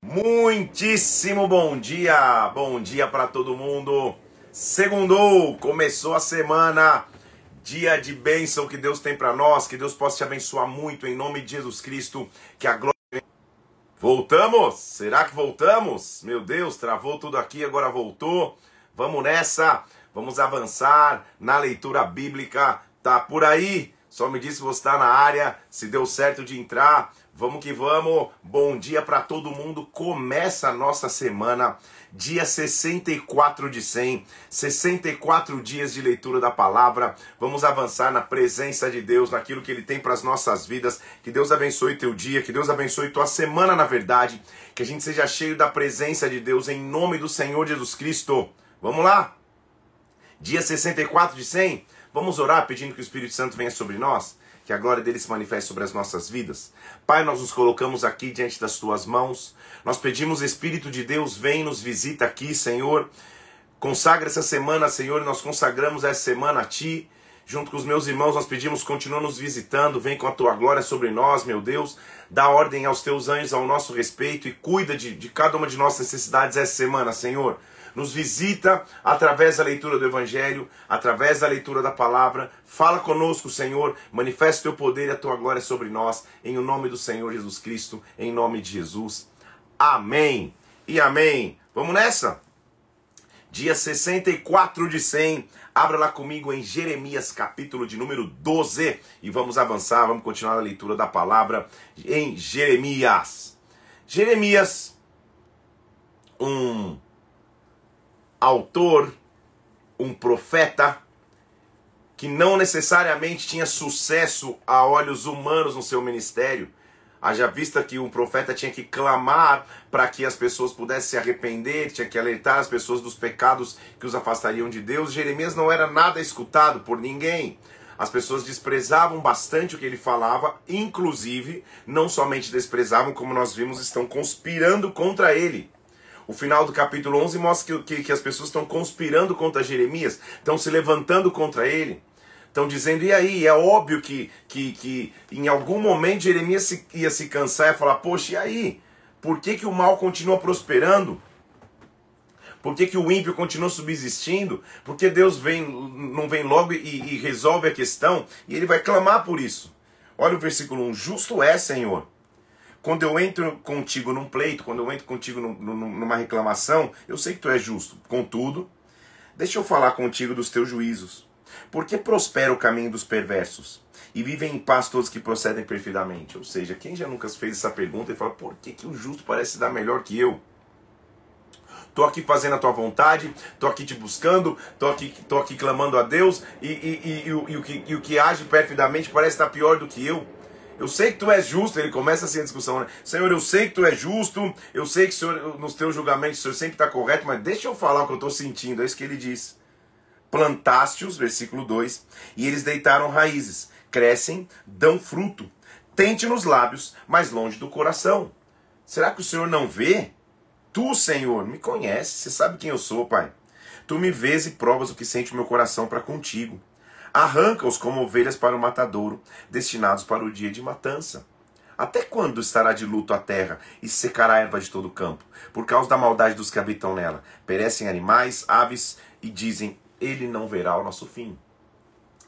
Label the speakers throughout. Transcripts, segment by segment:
Speaker 1: Muitíssimo bom dia, bom dia para todo mundo. Segundou, começou a semana, dia de bênção que Deus tem para nós, que Deus possa te abençoar muito em nome de Jesus Cristo, que a glória Voltamos? Será que voltamos? Meu Deus, travou tudo aqui, agora voltou. Vamos nessa, vamos avançar na leitura bíblica. Tá por aí? Só me diz se você está na área, se deu certo de entrar. Vamos que vamos. Bom dia para todo mundo. Começa a nossa semana, dia 64 de 100, 64 dias de leitura da palavra. Vamos avançar na presença de Deus, naquilo que ele tem para as nossas vidas. Que Deus abençoe teu dia, que Deus abençoe tua semana, na verdade. Que a gente seja cheio da presença de Deus em nome do Senhor Jesus Cristo. Vamos lá? Dia 64 de 100. Vamos orar pedindo que o Espírito Santo venha sobre nós que a glória dele se manifeste sobre as nossas vidas. Pai, nós nos colocamos aqui diante das tuas mãos. Nós pedimos, Espírito de Deus, vem nos visita aqui, Senhor. Consagra essa semana, Senhor, nós consagramos essa semana a ti. Junto com os meus irmãos, nós pedimos, continua nos visitando, vem com a tua glória sobre nós, meu Deus. Dá ordem aos teus anjos ao nosso respeito e cuida de, de cada uma de nossas necessidades essa semana, Senhor nos visita através da leitura do Evangelho, através da leitura da palavra. Fala conosco, Senhor, manifesta o teu poder e a tua glória sobre nós, em o nome do Senhor Jesus Cristo, em nome de Jesus. Amém e amém. Vamos nessa? Dia 64 de 100. Abra lá comigo em Jeremias, capítulo de número 12. E vamos avançar, vamos continuar a leitura da palavra em Jeremias. Jeremias, um autor, um profeta, que não necessariamente tinha sucesso a olhos humanos no seu ministério. Haja vista que um profeta tinha que clamar para que as pessoas pudessem se arrepender, tinha que alertar as pessoas dos pecados que os afastariam de Deus. Jeremias não era nada escutado por ninguém. As pessoas desprezavam bastante o que ele falava, inclusive, não somente desprezavam, como nós vimos, estão conspirando contra ele. O final do capítulo 11 mostra que, que, que as pessoas estão conspirando contra Jeremias, estão se levantando contra ele. Estão dizendo, e aí? É óbvio que, que, que em algum momento Jeremias se, ia se cansar e falar, poxa, e aí? Por que, que o mal continua prosperando? Por que, que o ímpio continua subsistindo? Porque Deus vem, não vem logo e, e resolve a questão e ele vai clamar por isso. Olha o versículo 1: Justo é, Senhor, quando eu entro contigo num pleito, quando eu entro contigo num, numa reclamação, eu sei que tu és justo. Contudo, deixa eu falar contigo dos teus juízos. Por que prospera o caminho dos perversos? E vivem em paz todos que procedem perfeitamente. Ou seja, quem já nunca fez essa pergunta e fala, por que, que o justo parece dar melhor que eu? Tô aqui fazendo a tua vontade, tô aqui te buscando, tô aqui, tô aqui clamando a Deus, e, e, e, e, o, o, que, o que age perfeitamente parece estar pior do que eu. Eu sei que tu és justo, ele começa assim a discussão, né? Senhor, eu sei que tu és justo, eu sei que senhor, nos teus julgamentos o Senhor sempre está correto, mas deixa eu falar o que eu estou sentindo, é isso que ele diz. Plantaste-os, versículo 2, e eles deitaram raízes, crescem, dão fruto. Tente nos lábios, mas longe do coração. Será que o Senhor não vê? Tu, Senhor, me conhece, você sabe quem eu sou, Pai. Tu me vês e provas o que sente o meu coração para contigo. Arranca-os como ovelhas para o matadouro, destinados para o dia de matança. Até quando estará de luto a terra e secará a erva de todo o campo? Por causa da maldade dos que habitam nela. Perecem animais, aves e dizem: Ele não verá o nosso fim.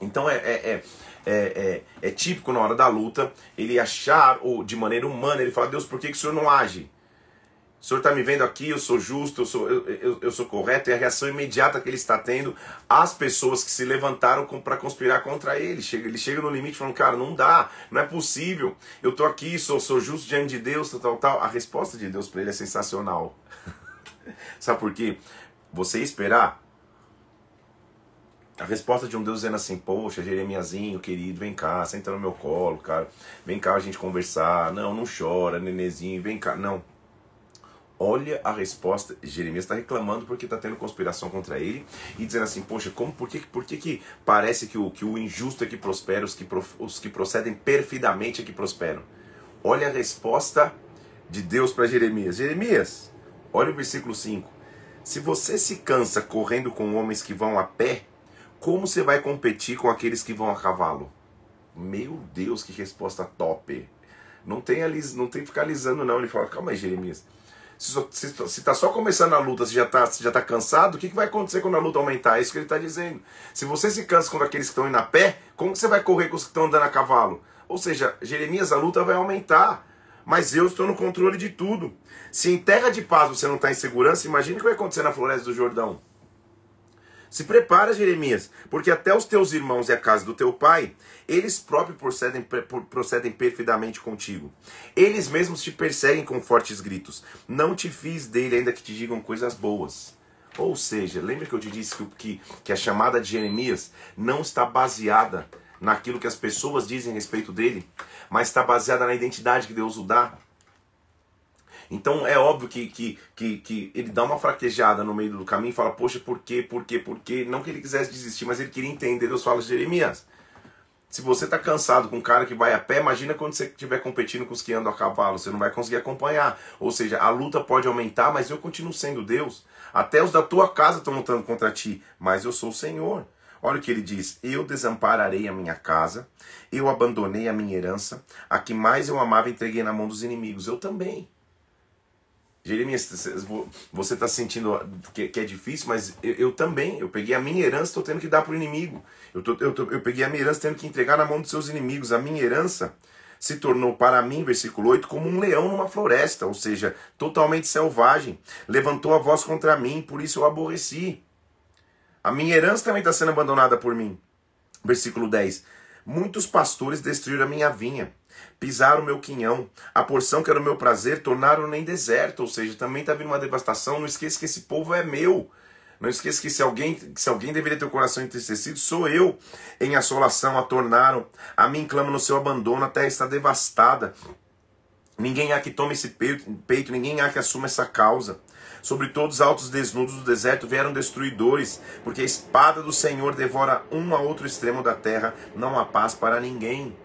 Speaker 1: Então é, é, é, é, é típico na hora da luta ele achar, ou de maneira humana, ele fala: Deus, por que, que o senhor não age? O senhor está me vendo aqui, eu sou justo, eu sou, eu, eu, eu, sou correto, e a reação imediata que ele está tendo às pessoas que se levantaram para conspirar contra ele. Chega, ele chega no limite falando, cara, não dá, não é possível, eu estou aqui, sou, sou justo diante de Deus, tal, tal, tal. A resposta de Deus para ele é sensacional. Sabe por quê? Você esperar a resposta de um Deus dizendo assim, poxa, Jeremiazinho, querido, vem cá, senta no meu colo, cara. Vem cá a gente conversar. Não, não chora, nenezinho, vem cá. Não. Olha a resposta. Jeremias está reclamando porque está tendo conspiração contra ele e dizendo assim: Poxa, como, por, que, por que, que parece que o, que o injusto é que prospera, os que, os que procedem perfidamente é que prosperam? Olha a resposta de Deus para Jeremias: Jeremias, olha o versículo 5. Se você se cansa correndo com homens que vão a pé, como você vai competir com aqueles que vão a cavalo? Meu Deus, que resposta top! Não tem, não tem que ficar alisando, não. Ele fala: Calma aí, Jeremias. Se está só começando a luta, se já está já tá cansado, o que, que vai acontecer quando a luta aumentar? É isso que ele está dizendo. Se você se cansa com aqueles que estão indo a pé, como você vai correr com os que estão andando a cavalo? Ou seja, Jeremias, a luta vai aumentar. Mas eu estou no controle de tudo. Se em terra de paz você não está em segurança, imagine o que vai acontecer na floresta do Jordão. Se prepara, Jeremias, porque até os teus irmãos e a casa do teu pai, eles próprios procedem, procedem perfidamente contigo. Eles mesmos te perseguem com fortes gritos. Não te fiz dele, ainda que te digam coisas boas. Ou seja, lembra que eu te disse que, que, que a chamada de Jeremias não está baseada naquilo que as pessoas dizem a respeito dele, mas está baseada na identidade que Deus o dá. Então é óbvio que, que, que, que, ele dá uma fraquejada no meio do caminho e fala, poxa, por quê, por quê, por quê? Não que ele quisesse desistir, mas ele queria entender. Deus fala de Jeremias. Se você está cansado com um cara que vai a pé, imagina quando você estiver competindo com os que andam a cavalo, você não vai conseguir acompanhar. Ou seja, a luta pode aumentar, mas eu continuo sendo Deus. Até os da tua casa estão lutando contra ti, mas eu sou o Senhor. Olha o que ele diz: Eu desampararei a minha casa, eu abandonei a minha herança, a que mais eu amava entreguei na mão dos inimigos. Eu também. Jeremias, você está sentindo que, é difícil, mas eu, eu, também. Eu peguei a minha herança, estou tendo que dar para o inimigo. Eu, tô, eu, tô, eu peguei a minha herança, tendo que entregar na mão dos seus inimigos. A minha herança se tornou para mim, versículo 8, como um leão numa floresta, ou seja, totalmente selvagem. Levantou a voz contra mim, por isso eu aborreci. A minha herança também está sendo abandonada por mim. Versículo 10. Muitos pastores destruíram a minha vinha pisaram o meu quinhão, a porção que era o meu prazer, tornaram em deserto, ou seja, também está vindo uma devastação. Não esqueça que esse povo é meu. Não esqueça que se alguém, se alguém deveria ter o coração entristecido, sou eu. Em assolação a tornaram, a mim clama no seu abandono, a terra está devastada. Ninguém há que tome esse peito, peito, ninguém há que assuma essa causa. Sobre todos os altos desnudos do deserto vieram destruidores, porque a espada do Senhor devora um a outro extremo da terra, não há paz para ninguém.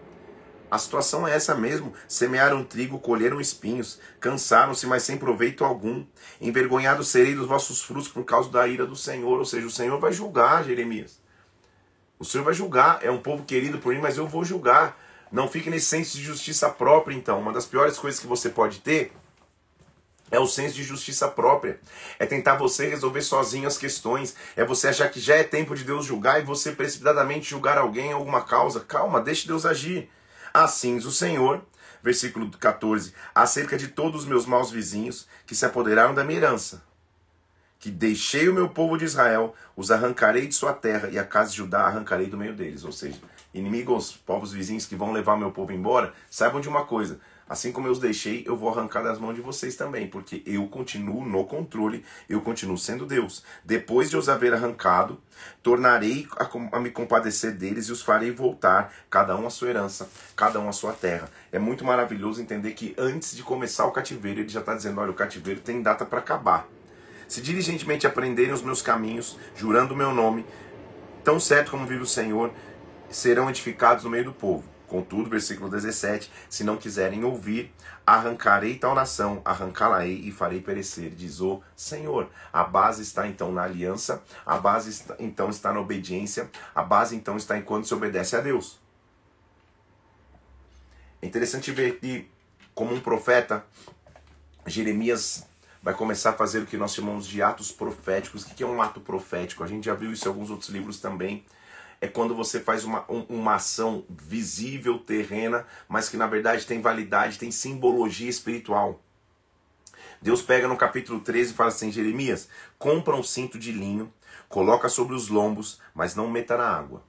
Speaker 1: A situação é essa mesmo. Semearam trigo, colheram espinhos, cansaram-se, mas sem proveito algum. Envergonhados serei dos vossos frutos por causa da ira do Senhor. Ou seja, o Senhor vai julgar, Jeremias. O Senhor vai julgar. É um povo querido por mim, mas eu vou julgar. Não fique nesse senso de justiça própria, então. Uma das piores coisas que você pode ter é o senso de justiça própria. É tentar você resolver sozinho as questões. É você achar que já é tempo de Deus julgar e você precipitadamente julgar alguém em alguma causa. Calma, deixe Deus agir. Assim o Senhor, versículo 14, acerca de todos os meus maus vizinhos que se apoderaram da minha herança, que deixei o meu povo de Israel, os arrancarei de sua terra e a casa de Judá arrancarei do meio deles. Ou seja, inimigos, povos vizinhos que vão levar meu povo embora, saibam de uma coisa: Assim como eu os deixei, eu vou arrancar das mãos de vocês também, porque eu continuo no controle, eu continuo sendo Deus. Depois de os haver arrancado, tornarei a, a, me compadecer deles e os farei voltar, cada um a sua herança, cada um a sua terra. É muito maravilhoso entender que antes de começar o cativeiro, ele já está dizendo: olha, o cativeiro tem data para acabar. Se diligentemente aprenderem os meus caminhos, jurando o meu nome, tão certo como vive o Senhor, serão edificados no meio do povo Contudo, versículo 17: Se não quiserem ouvir, arrancarei tal nação, arrancá-la-ei e farei perecer, diz o Senhor. A base está então na aliança, a base está, então está na obediência, a base então está em quando se obedece a Deus. É interessante ver que, como um profeta, Jeremias vai começar a fazer o que nós chamamos de atos proféticos. O que é um ato profético? A gente já viu isso em alguns outros livros também é quando você faz uma, uma ação visível, terrena, mas que na verdade tem validade, tem simbologia espiritual. Deus pega no capítulo 13 e fala assim: Jeremias, compra um cinto de linho, coloca sobre os lombos, mas não meta na água.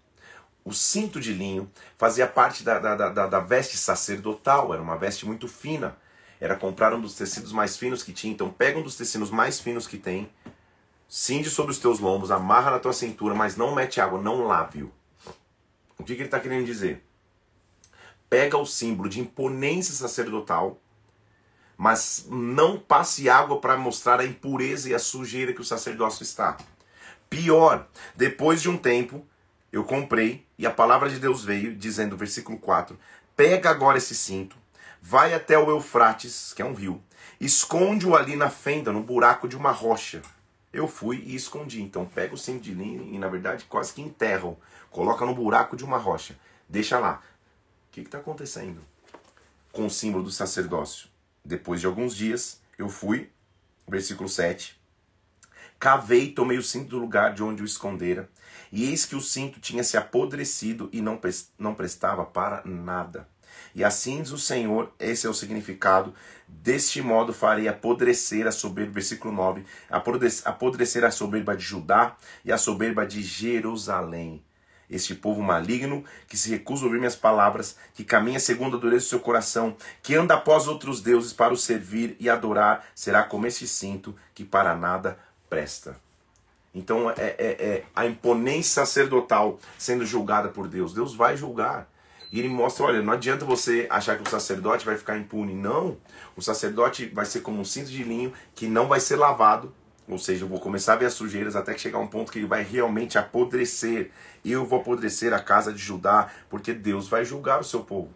Speaker 1: O cinto de linho fazia parte da, da, da, da veste sacerdotal, era uma veste muito fina. Era comprar um dos tecidos mais finos que tinha. Então pega um dos tecidos mais finos que tem, Cinde sobre os teus lombos, amarra na tua cintura, mas não mete água, não lave-o. O que, que ele está querendo dizer? Pega o símbolo de imponência sacerdotal, mas não passe água para mostrar a impureza e a sujeira que o sacerdócio está. Pior, depois de um tempo, eu comprei e a palavra de Deus veio, dizendo, versículo 4: Pega agora esse cinto, vai até o Eufrates, que é um rio, esconde-o ali na fenda, no buraco de uma rocha eu fui e escondi. Então pega o cinto de linha e na verdade quase que enterram. Coloca no buraco de uma rocha. Deixa lá. O que está acontecendo com o símbolo do sacerdócio? Depois de alguns dias, eu fui versículo 7. Cavei e tomei o cinto do lugar de onde o escondera, e eis que o cinto tinha se apodrecido e não, não prestava para nada. E assim diz o Senhor, esse é o significado, deste modo farei apodrecer a soberba, versículo 9, apodrecer a soberba de Judá e a soberba de Jerusalém. Este povo maligno, que se recusa a ouvir minhas palavras, que caminha segundo a dureza do seu coração, que anda após outros deuses para o servir e adorar, será como este cinto que para nada presta. Então é, é, é a imponência sacerdotal sendo julgada por Deus. Deus vai julgar. E ele mostra, olha, não adianta você achar que o sacerdote vai ficar impune. Não. O sacerdote vai ser como um cinto de linho que não vai ser lavado. Ou seja, eu vou começar a ver as sujeiras até que chegar um ponto que ele vai realmente apodrecer. Eu vou apodrecer a casa de Judá, porque Deus vai julgar o seu povo.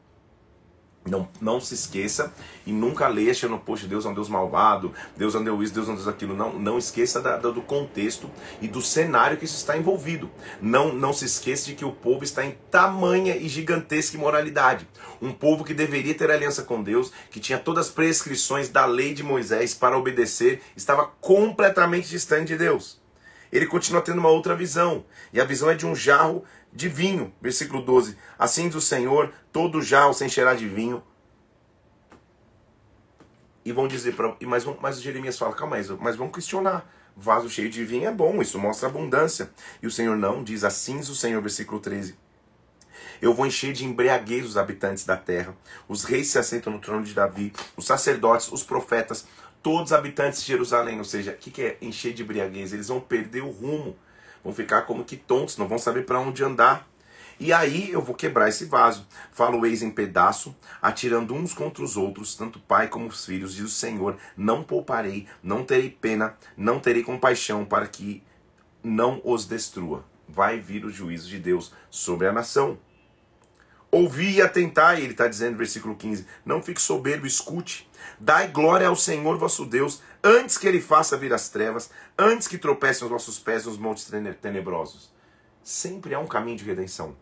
Speaker 1: Não, não se esqueça e nunca leia achando, poxa, Deus é um Deus malvado, Deus é um Deus isso, Deus é um Deus aquilo. Não, não esqueça da, da, do contexto e do cenário que isso está envolvido. Não, não se esqueça de que o povo está em tamanha e gigantesca imoralidade. Um povo que deveria ter aliança com Deus, que tinha todas as prescrições da lei de Moisés para obedecer, estava completamente distante de Deus. Ele continua tendo uma outra visão, e a visão é de um jarro de vinho. Versículo 12. Assim diz o Senhor, todo jarro sem cheirar de vinho. E vão dizer para. Mas, mas Jeremias fala, calma aí, mas vamos questionar. Vaso cheio de vinho é bom, isso mostra abundância. E o Senhor não, diz assim diz o Senhor, versículo 13. Eu vou encher de embriaguez os habitantes da terra. Os reis se assentam no trono de Davi, os sacerdotes, os profetas, todos os habitantes de Jerusalém. Ou seja, o que, que é encher de embriaguez? Eles vão perder o rumo vão ficar como que tontos, não vão saber para onde andar. E aí eu vou quebrar esse vaso. Falo eis em pedaço, atirando uns contra os outros, tanto pai como os filhos, diz o Senhor: não pouparei, não terei pena, não terei compaixão para que não os destrua. Vai vir o juízo de Deus sobre a nação. Ouvi e atentai, ele está dizendo versículo 15: não fique soberbo, escute. Dai glória ao Senhor vosso Deus, antes que ele faça vir as trevas, antes que tropecem os nossos pés nos montes tenebrosos. Sempre há um caminho de redenção.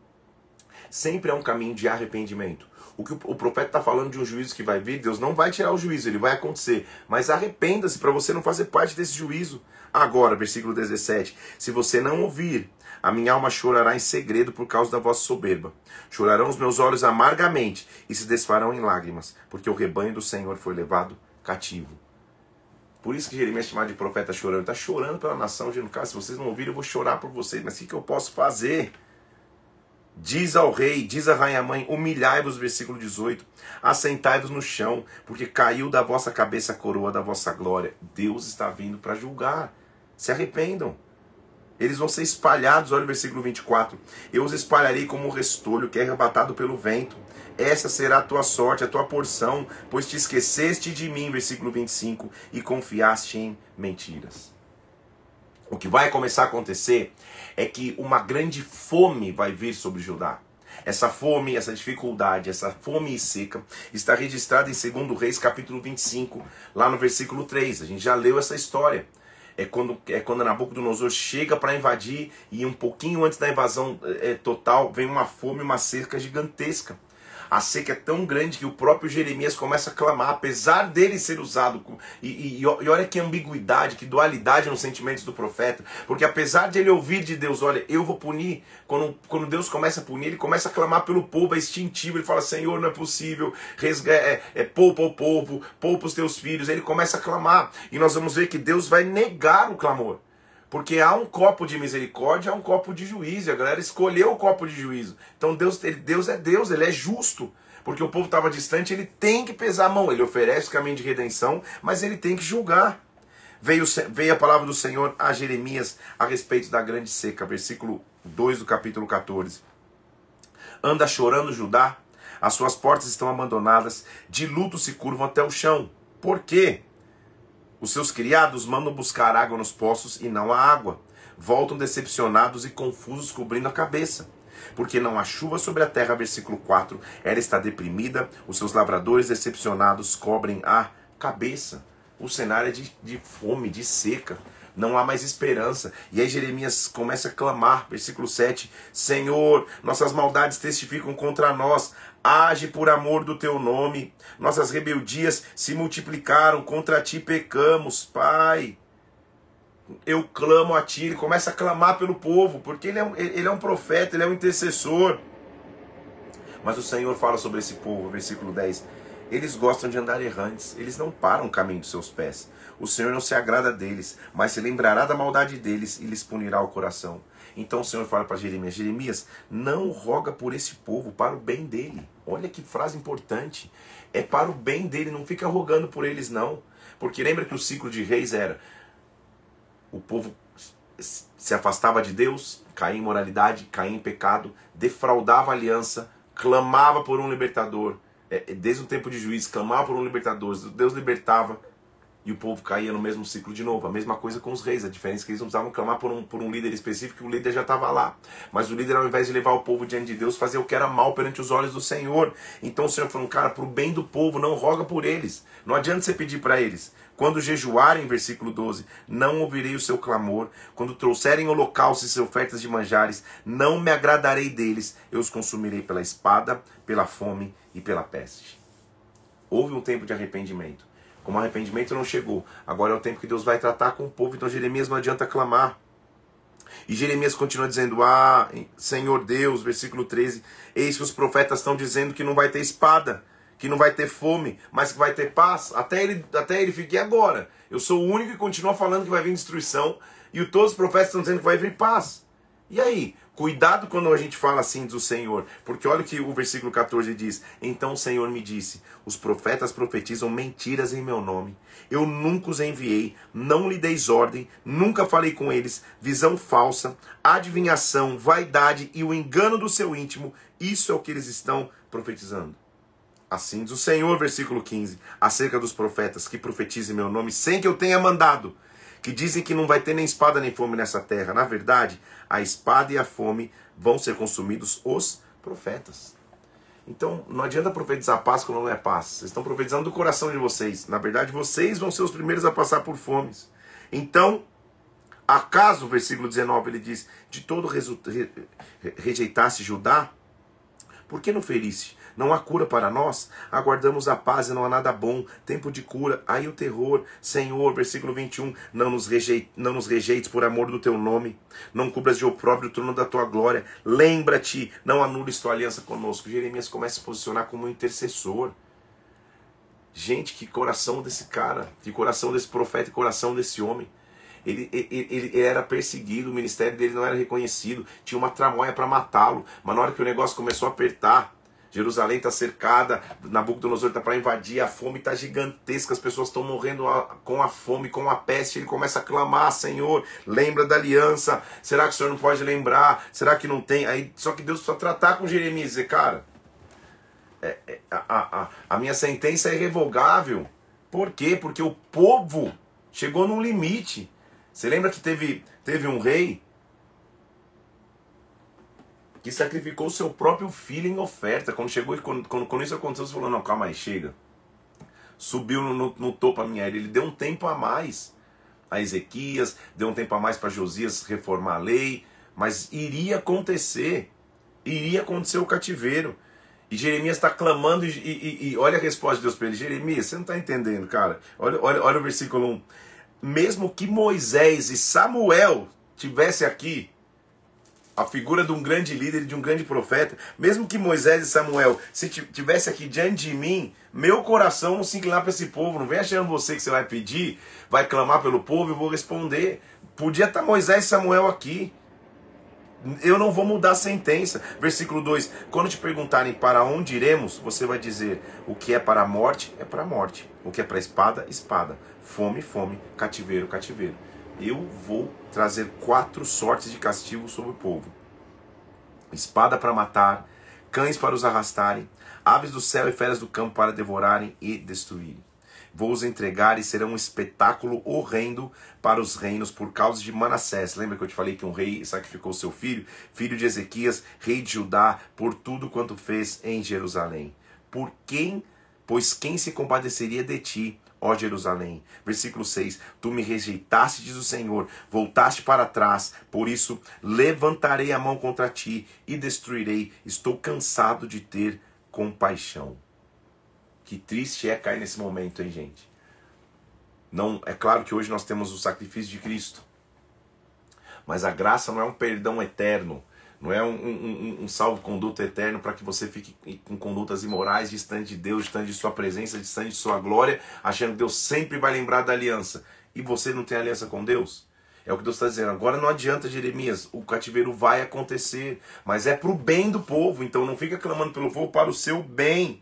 Speaker 1: Sempre há um caminho de arrependimento. O que o profeta está falando de um juízo que vai vir, Deus não vai tirar o juízo, ele vai acontecer. Mas arrependa-se para você não fazer parte desse juízo. Agora, versículo 17: Se você não ouvir, a minha alma chorará em segredo por causa da vossa soberba. Chorarão os meus olhos amargamente e se desfarão em lágrimas, porque o rebanho do Senhor foi levado cativo. Por isso que Jeremias é chamado de profeta chorando. Está chorando pela nação, dizendo, cara, se vocês não ouvirem, eu vou chorar por vocês. Mas o que eu posso fazer? Diz ao rei, diz à rainha mãe, humilhai-vos, versículo 18, assentai-vos no chão, porque caiu da vossa cabeça a coroa da vossa glória. Deus está vindo para julgar. Se arrependam. Eles vão ser espalhados, olha o versículo 24. Eu os espalharei como um restolho que é arrebatado pelo vento. Essa será a tua sorte, a tua porção, pois te esqueceste de mim, versículo 25, e confiaste em mentiras. O que vai começar a acontecer é que uma grande fome vai vir sobre Judá. Essa fome, essa dificuldade, essa fome e seca está registrada em 2 Reis capítulo 25, lá no versículo 3. A gente já leu essa história é quando, é quando Nabucodonosor chega para invadir e um pouquinho antes da invasão é, total vem uma fome, uma cerca gigantesca. A seca é tão grande que o próprio Jeremias começa a clamar, apesar dele ser usado. E, e, e olha que ambiguidade, que dualidade nos sentimentos do profeta. Porque apesar de ele ouvir de Deus, olha, eu vou punir. Quando, quando Deus começa a punir, ele começa a clamar pelo povo, é instintivo. Ele fala: Senhor, não é possível, resga, é, é, poupa o povo, poupa os teus filhos. Ele começa a clamar. E nós vamos ver que Deus vai negar o clamor. Porque há um copo de misericórdia, há um copo de juízo. E a galera escolheu o copo de juízo. Então Deus, ele, Deus é Deus, ele é justo. Porque o povo estava distante, ele tem que pesar a mão. Ele oferece o caminho de redenção, mas ele tem que julgar. Veio, veio a palavra do Senhor a Jeremias a respeito da grande seca. Versículo 2 do capítulo 14. Anda chorando Judá, as suas portas estão abandonadas, de luto se curvam até o chão. Por quê? Os seus criados mandam buscar água nos poços e não há água. Voltam decepcionados e confusos, cobrindo a cabeça. Porque não há chuva sobre a terra, versículo 4. Ela está deprimida, os seus lavradores decepcionados cobrem a cabeça. O cenário é de, de fome, de seca não há mais esperança. E aí Jeremias começa a clamar, versículo 7: Senhor, nossas maldades testificam contra nós, age por amor do teu nome. Nossas rebeldias se multiplicaram, contra ti pecamos, Pai. Eu clamo a ti, ele começa a clamar pelo povo, porque ele é um, ele é um profeta, ele é um intercessor. Mas o Senhor fala sobre esse povo, versículo 10. Eles gostam de andar errantes, eles não param o caminho dos seus pés. O Senhor não se agrada deles, mas se lembrará da maldade deles e lhes punirá o coração. Então o Senhor fala para Jeremias: Jeremias, não roga por esse povo, para o bem dele. Olha que frase importante. É para o bem dele, não fica rogando por eles, não. Porque lembra que o ciclo de reis era: o povo se afastava de Deus, caía em moralidade, caía em pecado, defraudava a aliança, clamava por um libertador. É, é, desde o tempo de juiz, clamava por um libertador, Deus libertava, e o povo caía no mesmo ciclo de novo. A mesma coisa com os reis. A diferença é que eles não precisavam clamar por um, por um líder específico, o líder já estava lá. Mas o líder, ao invés de levar o povo diante de Deus, fazia o que era mal perante os olhos do Senhor. Então o Senhor falou, cara, para o bem do povo, não roga por eles. Não adianta você pedir para eles. Quando jejuarem, versículo 12, não ouvirei o seu clamor. Quando trouxerem holocaustos e ofertas de manjares, não me agradarei deles. Eu os consumirei pela espada, pela fome e pela peste. Houve um tempo de arrependimento. Como arrependimento não chegou, agora é o tempo que Deus vai tratar com o povo, então Jeremias não adianta clamar. E Jeremias continua dizendo: Ah, Senhor Deus, versículo 13: Eis que os profetas estão dizendo que não vai ter espada, que não vai ter fome, mas que vai ter paz. Até ele, até ele fique agora. Eu sou o único que continua falando que vai vir destruição, e todos os profetas estão dizendo que vai vir paz. E aí? Cuidado quando a gente fala assim do Senhor, porque olha o que o versículo 14 diz: Então o Senhor me disse: Os profetas profetizam mentiras em meu nome. Eu nunca os enviei, não lhe deis ordem, nunca falei com eles. Visão falsa, adivinhação, vaidade e o engano do seu íntimo, isso é o que eles estão profetizando. Assim diz o Senhor, versículo 15, acerca dos profetas que profetizem meu nome sem que eu tenha mandado que dizem que não vai ter nem espada nem fome nessa terra. Na verdade, a espada e a fome vão ser consumidos os profetas. Então, não adianta profetizar paz quando não é paz. Vocês estão profetizando do coração de vocês. Na verdade, vocês vão ser os primeiros a passar por fomes. Então, acaso, versículo 19, ele diz: De todo rejeitasse Judá, por que não feriste? Não há cura para nós. Aguardamos a paz e não há nada bom. Tempo de cura. Aí o terror. Senhor, versículo 21. Não nos, rejeite, não nos rejeites por amor do teu nome. Não cubras de opróbrio o trono da tua glória. Lembra-te. Não anules tua aliança conosco. Jeremias começa a se posicionar como um intercessor. Gente, que coração desse cara. Que coração desse profeta. Que coração desse homem. Ele, ele, ele, era perseguido, o ministério dele não era reconhecido, tinha uma tramóia para matá-lo, mas na hora que o negócio começou a apertar, Jerusalém está cercada, Nabucodonosor está para invadir, a fome está gigantesca, as pessoas estão morrendo com a fome, com a peste. Ele começa a clamar: Senhor, lembra da aliança. Será que o Senhor não pode lembrar? Será que não tem? Aí, só que Deus precisa tratar com Jeremias e dizer: Cara, é, é, a, a, a minha sentença é irrevogável. Por quê? Porque o povo chegou num limite. Você lembra que teve, teve um rei que sacrificou seu próprio filho em oferta. Quando chegou quando, quando, quando isso aconteceu, você falou, não, calma aí, chega. Subiu no, no, no topo a minha ele deu um tempo a mais a Ezequias, deu um tempo a mais para Josias reformar a lei, mas iria acontecer, iria acontecer o cativeiro. E Jeremias está clamando e, e, e, olha a resposta de Deus para ele. Jeremias, você não está entendendo, cara. Olha, olha, olha o versículo 1. Mesmo que Moisés e Samuel tivessem aqui, a figura de um grande líder, de um grande profeta, mesmo que Moisés e Samuel se tivesse aqui diante de mim, meu coração não se inclinar para esse povo, não vem achando você que você vai pedir, vai clamar pelo povo e vou responder. Podia estar Moisés e Samuel aqui. Eu não vou mudar a sentença. Versículo 2: Quando te perguntarem para onde iremos, você vai dizer: o que é para a morte, é para a morte. O que é para a espada, espada. Fome, fome. Cativeiro, cativeiro eu vou trazer quatro sortes de castigo sobre o povo: espada para matar, cães para os arrastarem, aves do céu e feras do campo para devorarem e destruírem. Vou os entregar e serão um espetáculo horrendo para os reinos por causa de Manassés. Lembra que eu te falei que um rei sacrificou seu filho, filho de Ezequias, rei de Judá, por tudo quanto fez em Jerusalém? Por quem, pois quem se compadeceria de ti, ó Jerusalém. Versículo 6: Tu me rejeitaste, diz o Senhor, voltaste para trás, por isso levantarei a mão contra ti e destruirei. Estou cansado de ter compaixão. Que triste é cair nesse momento, hein, gente? Não, é claro que hoje nós temos o sacrifício de Cristo. Mas a graça não é um perdão eterno, não é um, um, um salvo-conduto eterno para que você fique com condutas imorais distante de Deus, distante de Sua presença, distante de Sua glória, achando que Deus sempre vai lembrar da aliança. E você não tem aliança com Deus? É o que Deus está dizendo. Agora não adianta, Jeremias, o cativeiro vai acontecer, mas é para o bem do povo. Então não fica clamando pelo povo para o seu bem.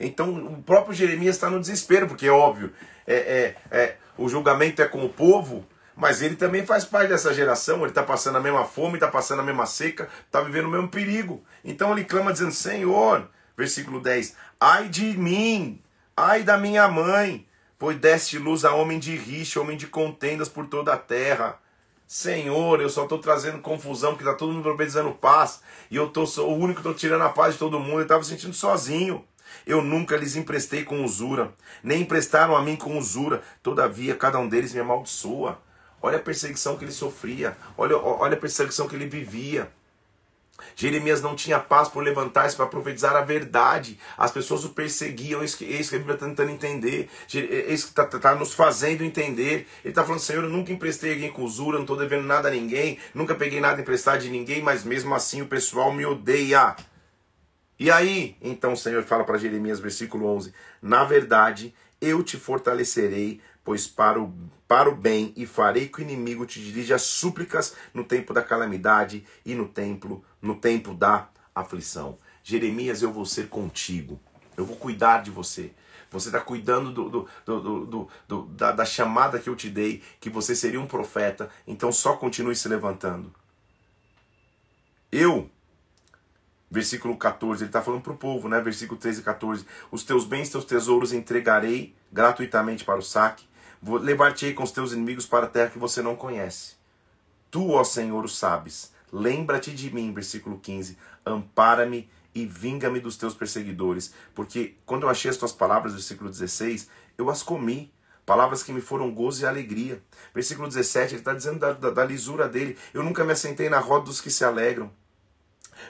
Speaker 1: Então o próprio Jeremias está no desespero, porque é óbvio, é, é, é, o julgamento é com o povo, mas ele também faz parte dessa geração, ele está passando a mesma fome, está passando a mesma seca, está vivendo o mesmo perigo. Então ele clama dizendo: Senhor, versículo 10: Ai de mim, ai da minha mãe, pois deste luz a homem de rixa, homem de contendas por toda a terra. Senhor, eu só estou trazendo confusão, porque está todo mundo profetizando paz, e eu tô, sou o único que estou tirando a paz de todo mundo, eu estava sentindo sozinho. Eu nunca lhes emprestei com usura, nem emprestaram a mim com usura, todavia cada um deles me amaldiçoa. Olha a perseguição que ele sofria, olha, olha a perseguição que ele vivia. Jeremias não tinha paz por levantar-se para profetizar a verdade. As pessoas o perseguiam, isso que, isso que a Bíblia está tentando entender. É isso que está tá nos fazendo entender. Ele está falando, Senhor, eu nunca emprestei alguém com usura, não estou devendo nada a ninguém, nunca peguei nada emprestado de ninguém, mas mesmo assim o pessoal me odeia. E aí, então o Senhor fala para Jeremias, versículo 11: Na verdade, eu te fortalecerei, pois para o, para o bem, e farei que o inimigo te dirija súplicas no tempo da calamidade e no tempo, no tempo da aflição. Jeremias, eu vou ser contigo, eu vou cuidar de você. Você está cuidando do, do, do, do da, da chamada que eu te dei, que você seria um profeta, então só continue se levantando. Eu Versículo 14, ele está falando para o povo, né? Versículo 13 e 14. Os teus bens, teus tesouros entregarei gratuitamente para o saque. Levar-te-ei com os teus inimigos para a terra que você não conhece. Tu, ó Senhor, o sabes. Lembra-te de mim, versículo 15. Ampara-me e vinga-me dos teus perseguidores. Porque quando eu achei as tuas palavras, versículo 16, eu as comi. Palavras que me foram gozo e alegria. Versículo 17, ele está dizendo da, da, da lisura dele. Eu nunca me assentei na roda dos que se alegram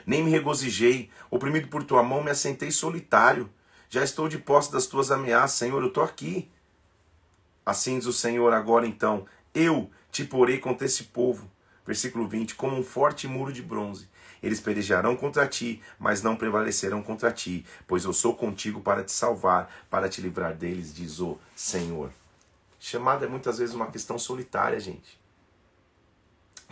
Speaker 1: nem me regozijei, oprimido por tua mão, me assentei solitário. Já estou de posse das tuas ameaças, Senhor, eu estou aqui. Assim diz o Senhor, agora então, eu te porei contra esse povo. Versículo 20: como um forte muro de bronze. Eles pelejarão contra ti, mas não prevalecerão contra ti, pois eu sou contigo para te salvar, para te livrar deles, diz o Senhor. Chamada é muitas vezes uma questão solitária, gente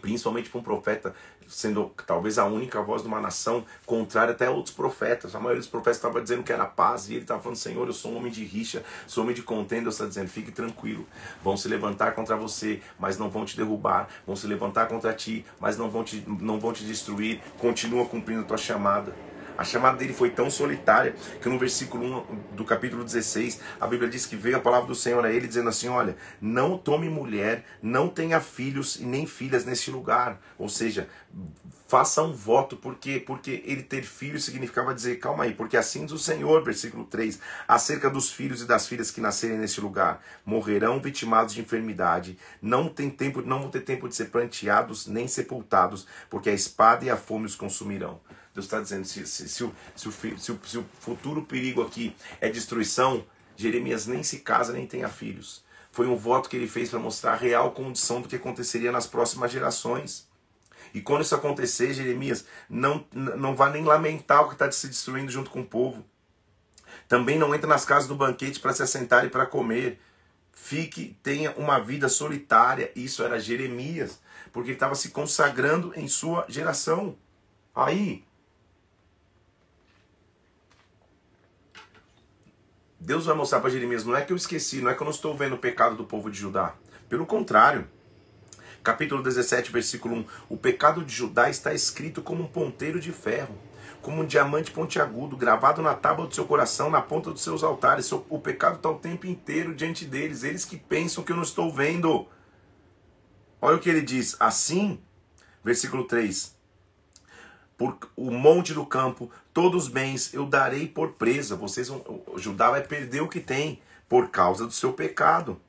Speaker 1: principalmente para um profeta, sendo talvez a única voz de uma nação, contrária até a outros profetas. A maioria dos profetas estava dizendo que era paz, e ele estava falando: Senhor, eu sou um homem de rixa, sou um homem de contenda. Deus está dizendo: fique tranquilo, vão se levantar contra você, mas não vão te derrubar, vão se levantar contra ti, mas não vão te, não vão te destruir. Continua cumprindo a tua chamada. A chamada dele foi tão solitária que no versículo 1 do capítulo 16, a Bíblia diz que veio a palavra do Senhor a ele dizendo assim: Olha, não tome mulher, não tenha filhos e nem filhas neste lugar. Ou seja, faça um voto, porque porque ele ter filhos significava dizer, calma aí, porque assim diz o Senhor, versículo 3, acerca dos filhos e das filhas que nascerem neste lugar, morrerão vitimados de enfermidade, não tem tempo, não vão ter tempo de ser planteados nem sepultados, porque a espada e a fome os consumirão. Deus está dizendo: se, se, se, o, se, o, se, o, se o futuro perigo aqui é destruição, Jeremias nem se casa nem tenha filhos. Foi um voto que ele fez para mostrar a real condição do que aconteceria nas próximas gerações. E quando isso acontecer, Jeremias, não, não vá nem lamentar o que está se destruindo junto com o povo. Também não entre nas casas do banquete para se assentar e para comer. Fique, tenha uma vida solitária. Isso era Jeremias, porque ele estava se consagrando em sua geração. Aí, Deus vai mostrar para Jeremias: não é que eu esqueci, não é que eu não estou vendo o pecado do povo de Judá. Pelo contrário. Capítulo 17, versículo 1: O pecado de Judá está escrito como um ponteiro de ferro, como um diamante pontiagudo, gravado na tábua do seu coração, na ponta dos seus altares. O pecado está o tempo inteiro diante deles, eles que pensam que eu não estou vendo. Olha o que ele diz: assim, versículo 3: por o monte do campo, todos os bens eu darei por presa. Vocês vão, Judá vai perder o que tem por causa do seu pecado.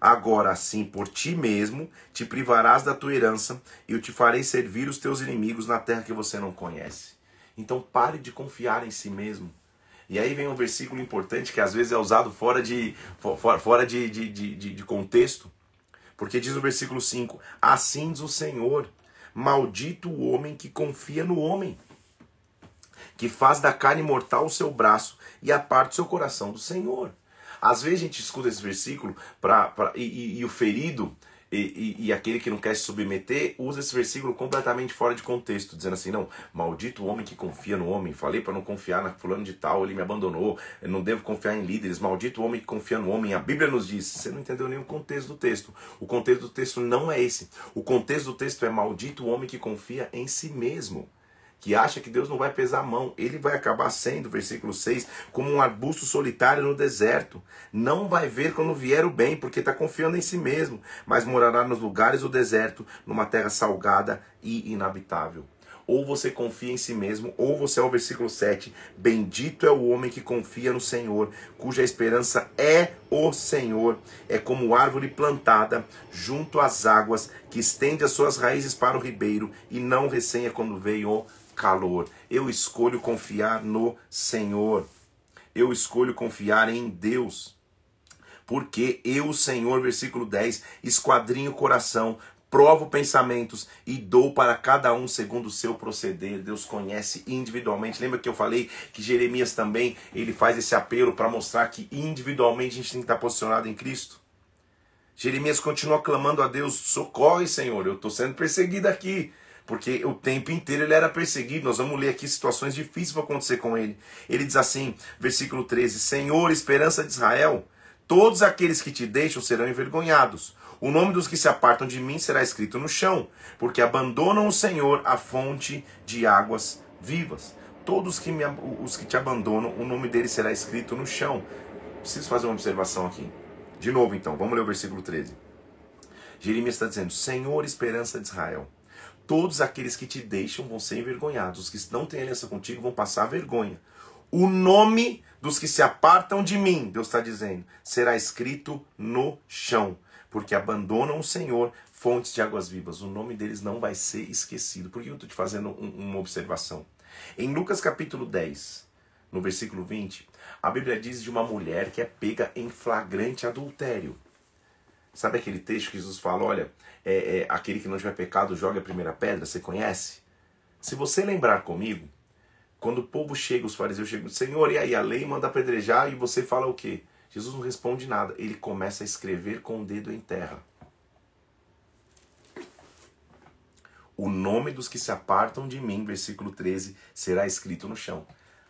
Speaker 1: Agora sim, por ti mesmo te privarás da tua herança e eu te farei servir os teus inimigos na terra que você não conhece. Então pare de confiar em si mesmo. E aí vem um versículo importante que às vezes é usado fora de, fora de, de, de, de contexto. Porque diz o versículo 5: Assim diz o Senhor, maldito o homem que confia no homem, que faz da carne mortal o seu braço e aparta o seu coração do Senhor. Às vezes a gente escuta esse versículo pra, pra e, e, e o ferido e, e, e, aquele que não quer se submeter usa esse versículo completamente fora de contexto, dizendo assim: não, maldito o homem que confia no homem. Falei para não confiar na fulano de tal, ele me abandonou. Eu não devo confiar em líderes. Maldito o homem que confia no homem. A Bíblia nos diz: você não entendeu nenhum contexto do texto. O contexto do texto não é esse. O contexto do texto é: maldito o homem que confia em si mesmo que acha que Deus não vai pesar a mão. Ele vai acabar sendo, versículo 6, como um arbusto solitário no deserto. Não vai ver quando vier o bem, porque está confiando em si mesmo, mas morará nos lugares do deserto, numa terra salgada e inabitável. Ou você confia em si mesmo, ou você é o versículo 7. Bendito é o homem que confia no Senhor, cuja esperança é o Senhor. É como árvore plantada junto às águas, que estende as suas raízes para o ribeiro e não recenha quando veio o calor. Eu escolho confiar no Senhor. Eu escolho confiar em Deus. Porque eu, Senhor, versículo 10, esquadrinho o coração, provo pensamentos e dou para cada um segundo o seu proceder. Deus conhece individualmente. Lembra que eu falei que Jeremias também ele faz esse apelo para mostrar que individualmente a gente tem que estar posicionado em Cristo? Jeremias continua clamando a Deus: socorre, Senhor, eu estou sendo perseguido aqui porque o tempo inteiro ele era perseguido. Nós vamos ler aqui situações difíceis vão acontecer com ele. Ele diz assim, versículo 13: Senhor, esperança de Israel, todos aqueles que te deixam serão envergonhados. O nome dos que se apartam de mim será escrito no chão, porque abandonam o Senhor, a fonte de águas vivas. Todos que me, os que te abandonam, o nome deles será escrito no chão. Preciso fazer uma observação aqui. De novo, então, vamos ler o versículo 13. Jeremias está dizendo: Senhor, esperança de Israel todos aqueles que te deixam vão ser envergonhados. Os que não têm aliança contigo vão passar vergonha. O nome dos que se apartam de mim, Deus está dizendo, será escrito no chão, porque abandonam o Senhor, fontes de águas vivas. O nome deles não vai ser esquecido. Por que eu estou te fazendo um, uma observação? Em Lucas capítulo 10, no versículo 20, a Bíblia diz de uma mulher que é pega em flagrante adultério. Sabe aquele texto que Jesus fala, olha, é, é, aquele que não tiver pecado joga a primeira pedra, você conhece? Se você lembrar comigo, quando o povo chega, os fariseus chegam, Senhor, e aí a lei manda apedrejar e você fala o quê? Jesus não responde nada, ele começa a escrever com o dedo em terra. O nome dos que se apartam de mim, versículo 13, será escrito no chão.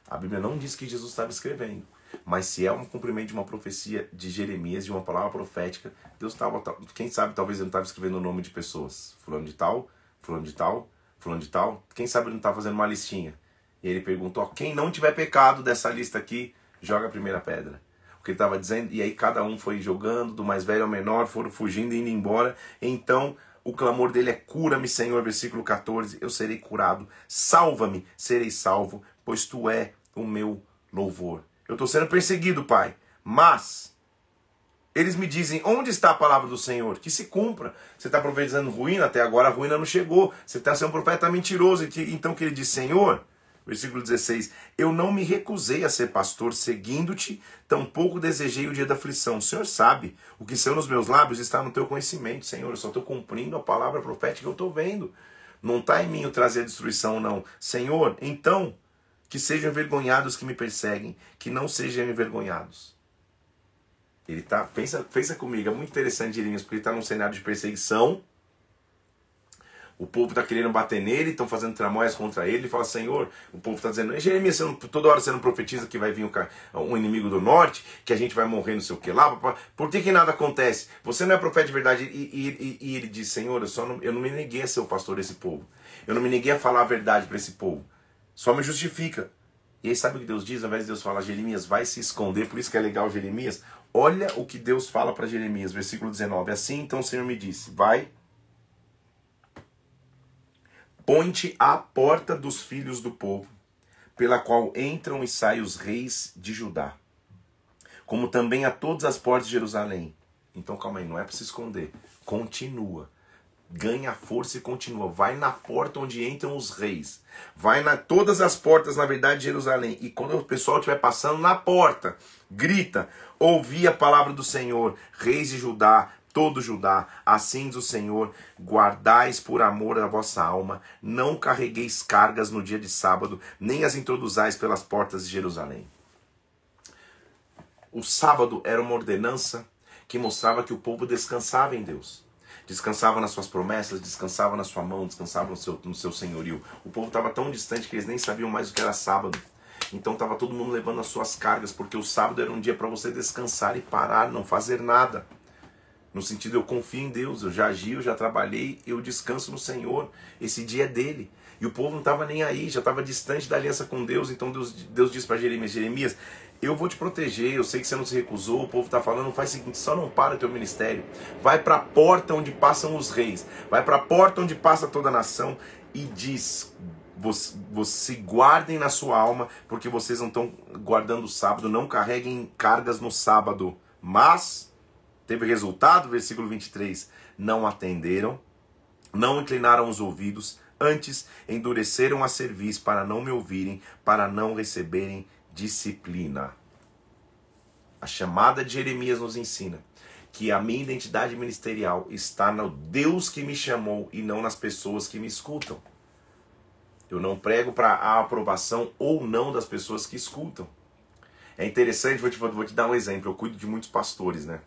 Speaker 1: A Bíblia não diz que Jesus estava escrevendo. Mas se é um cumprimento de uma profecia de Jeremias, de uma palavra profética, Deus estava, quem sabe talvez ele não estava escrevendo o nome de pessoas. Fulano de tal, fulano de tal, fulano de tal. Quem sabe ele não estava fazendo uma listinha. E ele perguntou, quem não tiver pecado dessa lista aqui, joga a primeira pedra. O que ele estava dizendo, e aí cada um foi jogando, do mais velho ao menor, foram fugindo e indo embora. Então o clamor dele é: cura-me, Senhor, versículo 14, eu serei curado. Salva-me, serei salvo, pois tu é o meu louvor. Eu estou sendo perseguido, Pai. Mas eles me dizem: onde está a palavra do Senhor? Que se cumpra. Você está profetizando ruína, até agora a ruína não chegou. Você está sendo um profeta mentiroso. Então que ele diz: Senhor, versículo 16: Eu não me recusei a ser pastor seguindo-te, tampouco desejei o dia da aflição. O Senhor sabe, o que são nos meus lábios está no teu conhecimento, Senhor. Eu só estou cumprindo a palavra profética que eu estou vendo. Não está em mim o trazer a destruição, não. Senhor, então que sejam envergonhados que me perseguem, que não sejam envergonhados. Ele tá, pensa, pensa comigo, é muito interessante Jeremias, porque ele está num cenário de perseguição. O povo está querendo bater nele, estão fazendo tramóias contra ele. Ele fala, Senhor, o povo está dizendo, Jeremias, você não, toda hora você não profetiza que vai vir um, um, inimigo do norte, que a gente vai morrer, não sei o que lá. Por que, que nada acontece? Você não é profeta de verdade. E, e, e, e ele diz, Senhor, eu, só não, eu não me neguei a ser o pastor desse povo. Eu não me neguei a falar a verdade para esse povo. Só me justifica. E aí sabe o que Deus diz? Ao invés de Deus falar, Jeremias vai se esconder, por isso que é legal Jeremias. Olha o que Deus fala para Jeremias, versículo 19. Assim então o Senhor me disse: Vai, ponte à porta dos filhos do povo, pela qual entram e saem os reis de Judá, como também a todas as portas de Jerusalém. Então calma aí, não é para se esconder. Continua ganha força e continua. Vai na porta onde entram os reis. Vai na todas as portas, na verdade, de Jerusalém. E quando o pessoal estiver passando na porta, grita: Ouvi a palavra do Senhor, reis de Judá, todo Judá. Assim diz o Senhor: guardais por amor a vossa alma, não carregueis cargas no dia de sábado, nem as introduzais pelas portas de Jerusalém. O sábado era uma ordenança que mostrava que o povo descansava em Deus descansava nas suas promessas, descansava na sua mão, descansava no seu, no seu senhorio. O povo estava tão distante que eles nem sabiam mais o que era sábado. Então estava todo mundo levando as suas cargas, porque o sábado era um dia para você descansar e parar, não fazer nada. No sentido, eu confio em Deus, eu já agi, eu já trabalhei, eu descanso no Senhor. Esse dia é dele. E o povo não estava nem aí, já estava distante da aliança com Deus. Então Deus, Deus diz para Jeremias: Jeremias, eu vou te proteger, eu sei que você não se recusou, o povo está falando, faz o seguinte, só não para o teu ministério. Vai para a porta onde passam os reis, vai para a porta onde passa toda a nação e diz, você, guardem na sua alma, porque vocês não estão guardando o sábado, não carreguem cargas no sábado. Mas, teve resultado, versículo 23, não atenderam, não inclinaram os ouvidos, antes endureceram a cerviz para não me ouvirem, para não receberem disciplina. A chamada de Jeremias nos ensina que a minha identidade ministerial está no Deus que me chamou e não nas pessoas que me escutam. Eu não prego para a aprovação ou não das pessoas que escutam. É interessante, vou te, vou te dar um exemplo. Eu cuido de muitos pastores, né?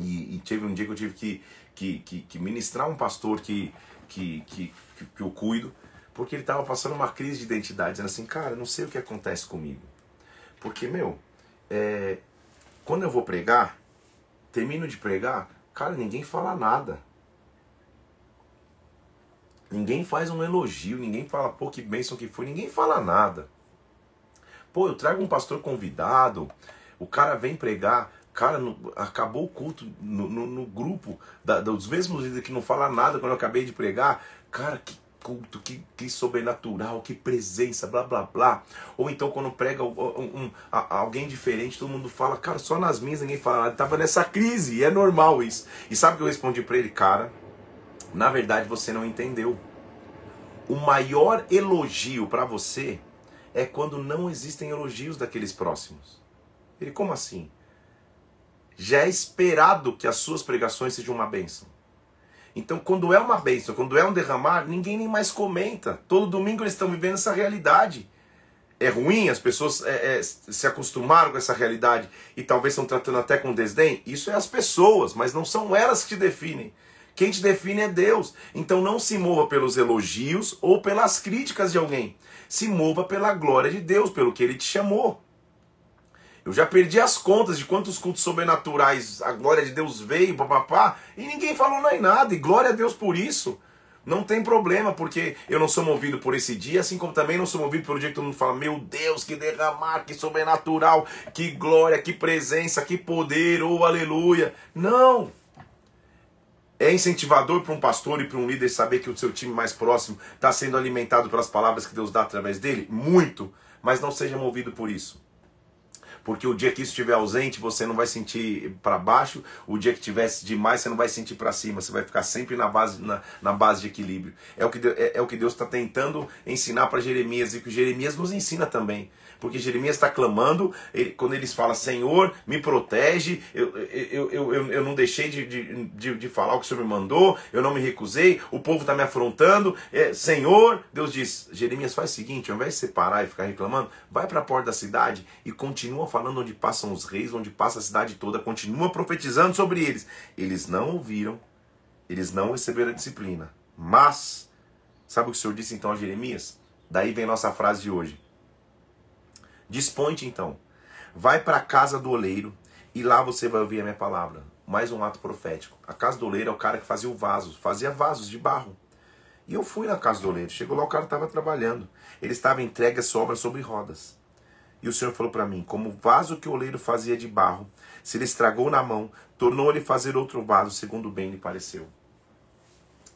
Speaker 1: E, e teve um dia que eu tive que, que, que, que ministrar um pastor que, que, que, que eu cuido, porque ele estava passando uma crise de identidade, dizendo assim, cara, não sei o que acontece comigo. Porque, meu, é, quando eu vou pregar, termino de pregar, cara, ninguém fala nada. Ninguém faz um elogio, ninguém fala, pô, que bênção que foi, ninguém fala nada. Pô, eu trago um pastor convidado, o cara vem pregar, cara, no, acabou o culto no, no, no grupo da, dos mesmos líderes que não fala nada quando eu acabei de pregar. Cara, que culto, que, que sobrenatural, que presença, blá blá blá. Ou então quando prega um, um, alguém diferente, todo mundo fala, cara, só nas minhas ninguém fala nada. Tava nessa crise, e é normal isso. E sabe o que eu respondi para ele, cara? Na verdade você não entendeu. O maior elogio para você é quando não existem elogios daqueles próximos. Ele, como assim? Já é esperado que as suas pregações sejam uma bênção. Então, quando é uma bênção, quando é um derramar, ninguém nem mais comenta. Todo domingo eles estão vivendo essa realidade. É ruim, as pessoas é, é, se acostumaram com essa realidade e talvez estão tratando até com desdém. Isso é as pessoas, mas não são elas que te definem. Quem te define é Deus. Então não se mova pelos elogios ou pelas críticas de alguém. Se mova pela glória de Deus, pelo que ele te chamou. Eu já perdi as contas de quantos cultos sobrenaturais a glória de Deus veio, papapá, e ninguém falou nem nada, e glória a Deus por isso. Não tem problema, porque eu não sou movido por esse dia, assim como também não sou movido pelo dia que todo mundo fala: Meu Deus, que derramar, que sobrenatural, que glória, que presença, que poder, oh aleluia. Não! É incentivador para um pastor e para um líder saber que o seu time mais próximo está sendo alimentado pelas palavras que Deus dá através dele? Muito, mas não seja movido por isso porque o dia que isso estiver ausente, você não vai sentir para baixo, o dia que tivesse demais, você não vai sentir para cima, você vai ficar sempre na base, na, na base de equilíbrio. É o que, é, é o que Deus está tentando ensinar para Jeremias e que Jeremias nos ensina também porque Jeremias está clamando, ele, quando eles falam, Senhor, me protege, eu, eu, eu, eu, eu não deixei de, de, de, falar o que o Senhor me mandou, eu não me recusei, o povo está me afrontando, é, Senhor, Deus diz, Jeremias faz o seguinte, ao invés de separar e ficar reclamando, vai para a porta da cidade e continua falando onde passam os reis, onde passa a cidade toda, continua profetizando sobre eles. Eles não ouviram, eles não receberam a disciplina, mas, sabe o que o Senhor disse então a Jeremias? Daí vem nossa frase de hoje. Disponte então. Vai para a casa do oleiro e lá você vai ouvir a minha palavra. Mais um ato profético. A casa do oleiro é o cara que fazia o vaso, fazia vasos de barro. E eu fui na casa do oleiro. Chegou lá, o cara estava trabalhando. Ele estava entregue a sua obra sobre rodas. E o Senhor falou para mim: como o vaso que o oleiro fazia de barro, se ele estragou na mão, tornou-lhe fazer outro vaso, segundo bem lhe pareceu.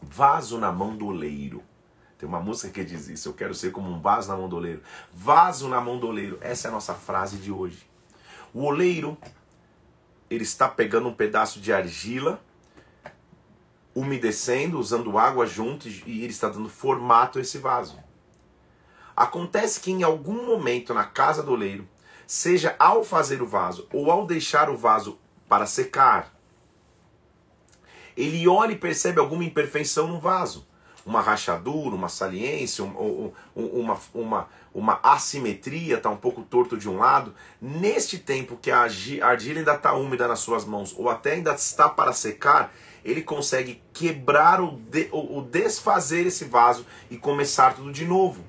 Speaker 1: Vaso na mão do oleiro. Tem uma música que diz isso: Eu quero ser como um vaso na mão do oleiro. Vaso na mão do oleiro. Essa é a nossa frase de hoje. O oleiro, ele está pegando um pedaço de argila. Umedecendo, usando água junto e ele está dando formato a esse vaso. Acontece que em algum momento na casa do oleiro, seja ao fazer o vaso ou ao deixar o vaso para secar, ele olha e percebe alguma imperfeição no vaso. Uma rachadura, uma saliência, um, um, uma, uma, uma assimetria, está um pouco torto de um lado. Neste tempo que a argila ainda está úmida nas suas mãos, ou até ainda está para secar, ele consegue quebrar o, de, o, o desfazer esse vaso e começar tudo de novo.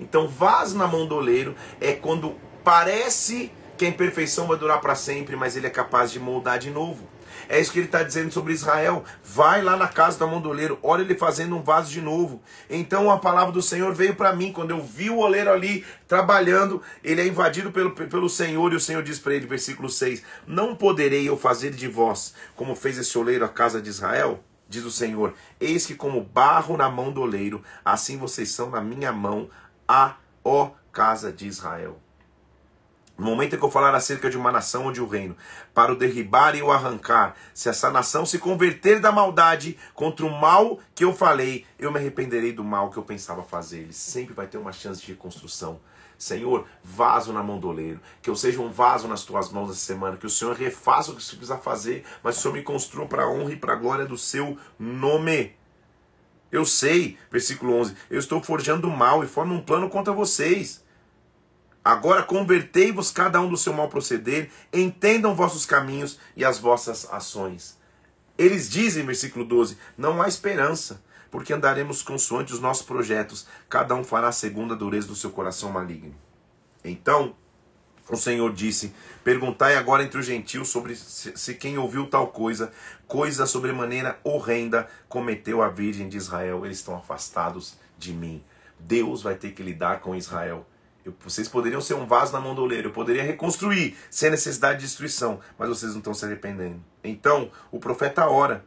Speaker 1: Então, vaso na mão do oleiro é quando parece que a imperfeição vai durar para sempre, mas ele é capaz de moldar de novo. É isso que ele está dizendo sobre Israel. Vai lá na casa do amondoleiro, olha ele fazendo um vaso de novo. Então a palavra do Senhor veio para mim. Quando eu vi o oleiro ali trabalhando, ele é invadido pelo, pelo Senhor, e o Senhor diz para ele, versículo 6: Não poderei eu fazer de vós, como fez esse oleiro a casa de Israel? Diz o Senhor: Eis que, como barro na mão do oleiro, assim vocês são na minha mão, a ó casa de Israel. No momento em que eu falar acerca de uma nação ou de um reino, para o derribar e o arrancar, se essa nação se converter da maldade contra o mal que eu falei, eu me arrependerei do mal que eu pensava fazer. Ele sempre vai ter uma chance de reconstrução. Senhor, vaso na mão do oleiro, que eu seja um vaso nas tuas mãos essa semana, que o Senhor refaça o que você precisa fazer, mas o Senhor me construa para a honra e para a glória do seu nome. Eu sei, versículo 11, eu estou forjando mal e formo um plano contra vocês Agora convertei-vos cada um do seu mal proceder, entendam vossos caminhos e as vossas ações. Eles dizem, versículo 12: Não há esperança, porque andaremos consoante os nossos projetos, cada um fará segundo a dureza do seu coração maligno. Então, o Senhor disse: Perguntai agora entre os gentios sobre se, se quem ouviu tal coisa, coisa sobremaneira horrenda, cometeu a Virgem de Israel. Eles estão afastados de mim. Deus vai ter que lidar com Israel. Eu, vocês poderiam ser um vaso na mão do oleiro, eu poderia reconstruir sem necessidade de destruição, mas vocês não estão se arrependendo. Então, o profeta ora.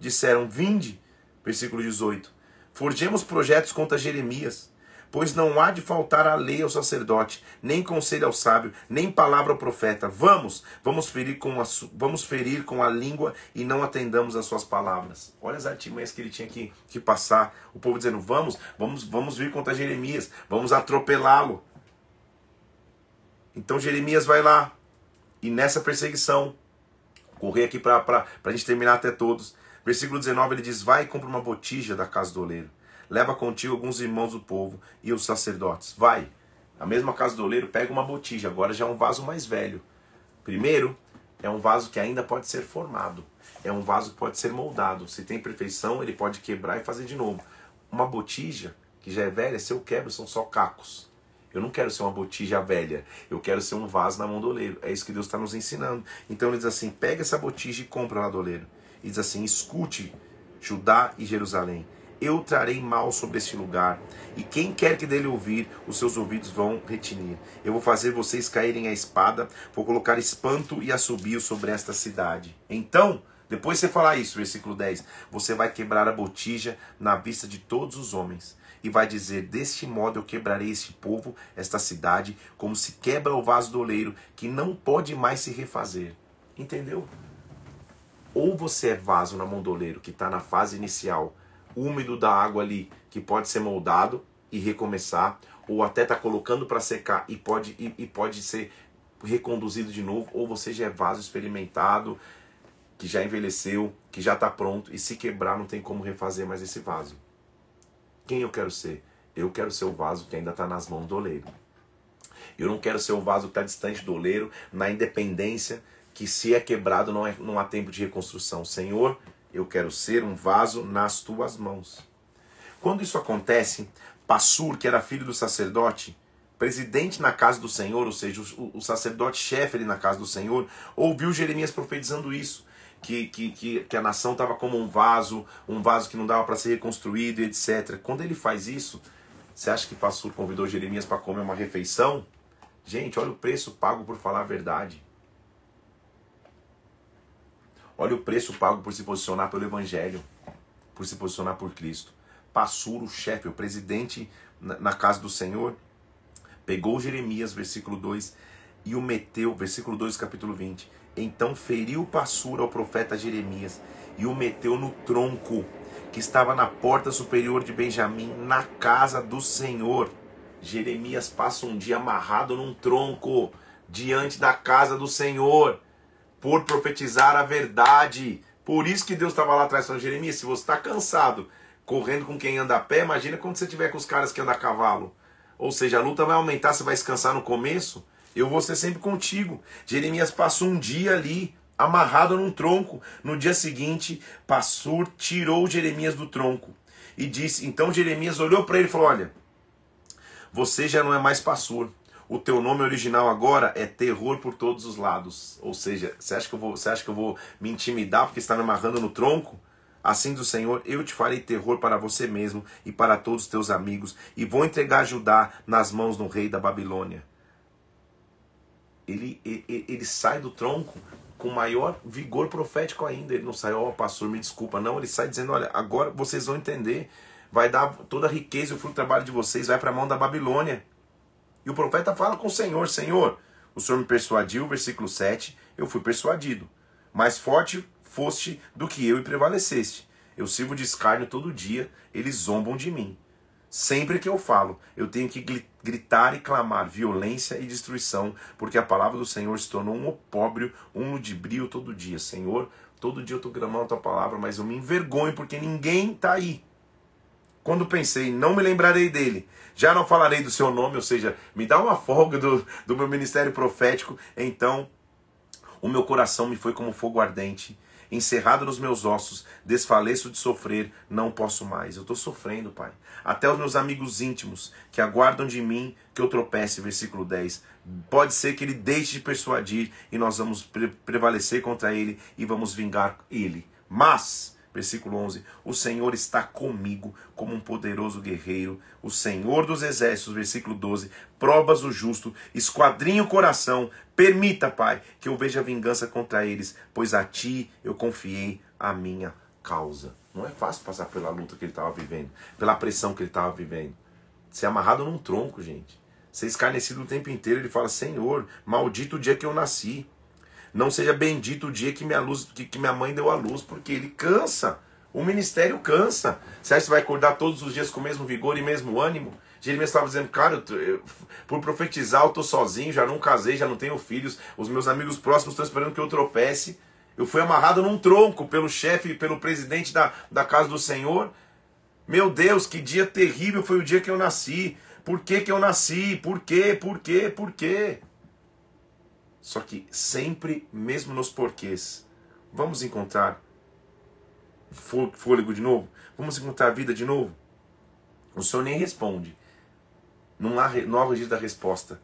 Speaker 1: Disseram: Vinde, versículo 18. Forjemos projetos contra Jeremias, pois não há de faltar a lei ao sacerdote, nem conselho ao sábio, nem palavra ao profeta. Vamos, vamos ferir com a, vamos ferir com a língua e não atendamos às suas palavras. Olha as artimanhas que ele tinha que, que passar. O povo dizendo: Vamos, vamos, vamos vir contra Jeremias, vamos atropelá-lo. Então Jeremias vai lá e nessa perseguição, correr aqui para a gente terminar até todos. Versículo 19 ele diz: Vai e compra uma botija da casa do oleiro. Leva contigo alguns irmãos do povo e os sacerdotes. Vai. A mesma casa do oleiro pega uma botija, agora já é um vaso mais velho. Primeiro, é um vaso que ainda pode ser formado. É um vaso que pode ser moldado. Se tem perfeição, ele pode quebrar e fazer de novo. Uma botija que já é velha, se eu quebro, são só cacos. Eu não quero ser uma botija velha, eu quero ser um vaso na mão do oleiro. É isso que Deus está nos ensinando. Então ele diz assim: pega essa botija e compra lá do oleiro. E diz assim: escute, Judá e Jerusalém. Eu trarei mal sobre este lugar, e quem quer que dele ouvir, os seus ouvidos vão retinir. Eu vou fazer vocês caírem a espada, vou colocar espanto e assobio sobre esta cidade. Então, depois você falar isso, versículo 10, você vai quebrar a botija na vista de todos os homens e vai dizer: Deste modo eu quebrarei este povo, esta cidade, como se quebra o vaso do oleiro, que não pode mais se refazer. Entendeu? Ou você é vaso na mão do oleiro, que está na fase inicial, úmido da água ali, que pode ser moldado e recomeçar, ou até está colocando para secar e pode, e, e pode ser reconduzido de novo, ou você já é vaso experimentado, que já envelheceu, que já está pronto, e se quebrar não tem como refazer mais esse vaso. Quem eu quero ser? Eu quero ser o vaso que ainda está nas mãos do oleiro. Eu não quero ser o vaso que está distante do oleiro, na independência, que se é quebrado não, é, não há tempo de reconstrução. Senhor, eu quero ser um vaso nas tuas mãos. Quando isso acontece, Passur, que era filho do sacerdote, presidente na casa do Senhor, ou seja, o, o sacerdote chefe ali na casa do Senhor, ouviu Jeremias profetizando isso que, que, que, que a nação estava como um vaso, um vaso que não dava para ser reconstruído, etc. Quando ele faz isso, você acha que Passur convidou Jeremias para comer uma refeição? Gente, olha o preço pago por falar a verdade. Olha o preço pago por se posicionar pelo Evangelho, por se posicionar por Cristo. Passur, o chefe, o presidente na, na casa do Senhor, pegou Jeremias, versículo 2, e o meteu, versículo 2, capítulo 20, então feriu Passura ao profeta Jeremias e o meteu no tronco que estava na porta superior de Benjamim, na casa do Senhor. Jeremias passa um dia amarrado num tronco diante da casa do Senhor por profetizar a verdade. Por isso que Deus estava lá atrás falando, Jeremias, se você está cansado correndo com quem anda a pé, imagina quando você tiver com os caras que andam a cavalo. Ou seja, a luta vai aumentar, você vai descansar no começo, eu vou ser sempre contigo. Jeremias passou um dia ali, amarrado num tronco. No dia seguinte, Passur tirou Jeremias do tronco e disse: Então Jeremias olhou para ele e falou: Olha, você já não é mais Passur. O teu nome original agora é terror por todos os lados. Ou seja, você acha que eu vou, você acha que eu vou me intimidar porque está me amarrando no tronco? Assim do Senhor, eu te farei terror para você mesmo e para todos os teus amigos, e vou entregar Judá nas mãos do rei da Babilônia. Ele, ele, ele sai do tronco com maior vigor profético ainda. Ele não sai, ó, oh, pastor, me desculpa. Não, ele sai dizendo: olha, agora vocês vão entender. Vai dar toda a riqueza e o fruto do trabalho de vocês, vai para a mão da Babilônia. E o profeta fala com o Senhor: Senhor, o Senhor me persuadiu, versículo 7, eu fui persuadido. Mais forte foste do que eu e prevaleceste. Eu sirvo de escárnio todo dia, eles zombam de mim. Sempre que eu falo, eu tenho que gritar e clamar violência e destruição, porque a palavra do Senhor se tornou um opróbrio, um ludibrio todo dia. Senhor, todo dia eu estou gramando a tua palavra, mas eu me envergonho porque ninguém está aí. Quando pensei, não me lembrarei dele, já não falarei do seu nome, ou seja, me dá uma folga do, do meu ministério profético, então o meu coração me foi como fogo ardente encerrado nos meus ossos, desfaleço de sofrer, não posso mais. Eu estou sofrendo, Pai. Até os meus amigos íntimos que aguardam de mim que eu tropece, versículo 10. Pode ser que ele deixe de persuadir e nós vamos pre prevalecer contra ele e vamos vingar ele. Mas Versículo 11: O Senhor está comigo como um poderoso guerreiro. O Senhor dos exércitos, versículo 12: Provas o justo, esquadrinha o coração. Permita, Pai, que eu veja vingança contra eles, pois a ti eu confiei a minha causa. Não é fácil passar pela luta que ele estava vivendo, pela pressão que ele estava vivendo. Ser amarrado num tronco, gente. Ser escarnecido o tempo inteiro. Ele fala: Senhor, maldito o dia que eu nasci. Não seja bendito o dia que minha, luz, que, que minha mãe deu a luz, porque ele cansa. O ministério cansa. Você acha que você vai acordar todos os dias com o mesmo vigor e mesmo ânimo? Jeremias estava dizendo, cara, eu, eu, por profetizar, eu estou sozinho, já não casei, já não tenho filhos, os meus amigos próximos estão esperando que eu tropece. Eu fui amarrado num tronco pelo chefe, pelo presidente da, da casa do Senhor. Meu Deus, que dia terrível foi o dia que eu nasci. Por que, que eu nasci? Por quê? Por quê? Por quê? Só que sempre, mesmo nos porquês, vamos encontrar fôlego de novo? Vamos encontrar vida de novo? O Senhor nem responde. Não há, não há registro da resposta.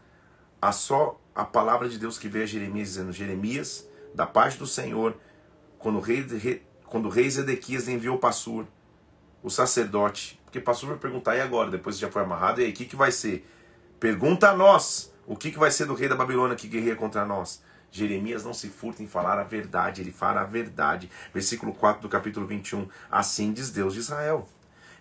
Speaker 1: Há só a palavra de Deus que veio a Jeremias dizendo: Jeremias, da parte do Senhor, quando o rei, quando o rei Zedequias enviou Passur, o sacerdote, porque Passur vai perguntar, e agora? Depois que já foi amarrado, e aí, o que, que vai ser? Pergunta a nós o que, que vai ser do rei da Babilônia que guerreia contra nós? Jeremias não se furta em falar a verdade, ele fala a verdade. Versículo 4 do capítulo 21. Assim diz Deus de Israel: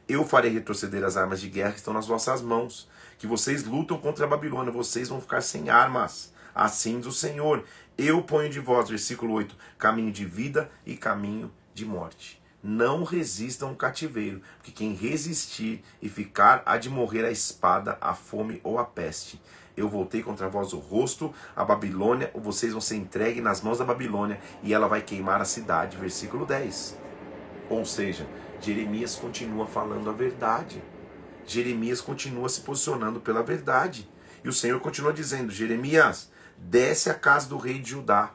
Speaker 1: Eu farei retroceder as armas de guerra que estão nas vossas mãos, que vocês lutam contra a Babilônia, vocês vão ficar sem armas. Assim diz o Senhor: Eu ponho de vós, versículo 8, caminho de vida e caminho de morte. Não resistam ao cativeiro, porque quem resistir e ficar há de morrer a espada, a fome ou a peste eu voltei contra vós o rosto, a Babilônia, vocês vão ser entregues nas mãos da Babilônia e ela vai queimar a cidade. Versículo 10. Ou seja, Jeremias continua falando a verdade. Jeremias continua se posicionando pela verdade. E o Senhor continua dizendo: Jeremias, desce à casa do rei de Judá,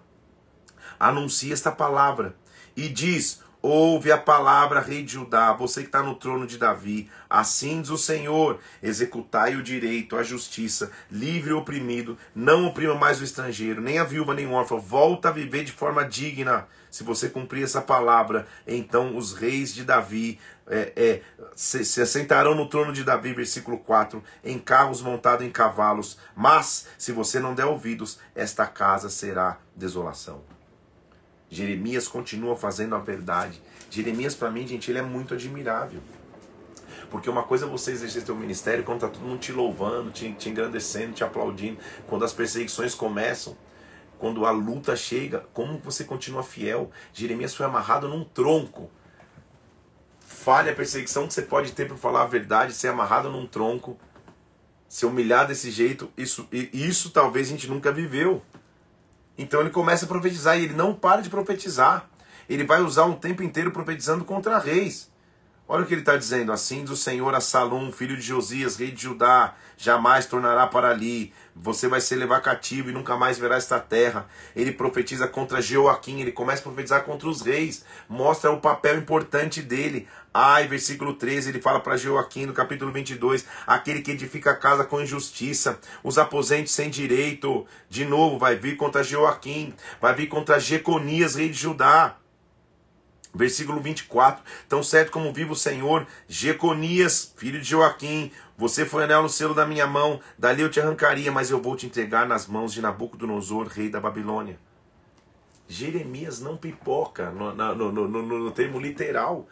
Speaker 1: anuncia esta palavra e diz: Ouve a palavra, rei de Judá, você que está no trono de Davi. Assim diz o Senhor: executai o direito, a justiça, livre o oprimido, não oprima mais o estrangeiro, nem a viúva, nem o órfão. Volta a viver de forma digna. Se você cumprir essa palavra, então os reis de Davi é, é, se, se assentarão no trono de Davi, versículo 4, em carros montados em cavalos. Mas, se você não der ouvidos, esta casa será desolação. Jeremias continua fazendo a verdade. Jeremias, para mim, gente, ele é muito admirável. Porque uma coisa é você exercer seu ministério quando está todo mundo te louvando, te, te engrandecendo, te aplaudindo. Quando as perseguições começam, quando a luta chega, como você continua fiel? Jeremias foi amarrado num tronco. Falha a perseguição que você pode ter por falar a verdade, ser amarrado num tronco, ser humilhado desse jeito, isso, isso talvez a gente nunca viveu. Então ele começa a profetizar e ele não para de profetizar. Ele vai usar um tempo inteiro profetizando contra reis. Olha o que ele está dizendo. Assim diz o Senhor a Salom, filho de Josias, rei de Judá, jamais tornará para ali. Você vai ser levar cativo e nunca mais verá esta terra. Ele profetiza contra Joaquim, ele começa a profetizar contra os reis, mostra o papel importante dele. Ai, versículo 13, ele fala para Joaquim no capítulo 22, aquele que edifica a casa com injustiça, os aposentos sem direito. De novo, vai vir contra Joaquim, vai vir contra Jeconias, rei de Judá. Versículo 24: Tão certo como vive o Senhor, Jeconias, filho de Joaquim, você foi anel no selo da minha mão, dali eu te arrancaria, mas eu vou te entregar nas mãos de Nabucodonosor, rei da Babilônia. Jeremias não pipoca no, no, no, no termo literal.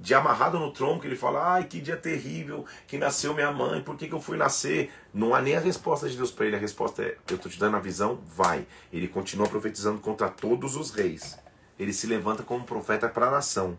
Speaker 1: De amarrado no tronco, ele fala: Ai, que dia terrível que nasceu minha mãe, por que, que eu fui nascer? Não há nem a resposta de Deus para ele, a resposta é: Eu estou te dando a visão, vai. Ele continua profetizando contra todos os reis ele se levanta como profeta para a nação.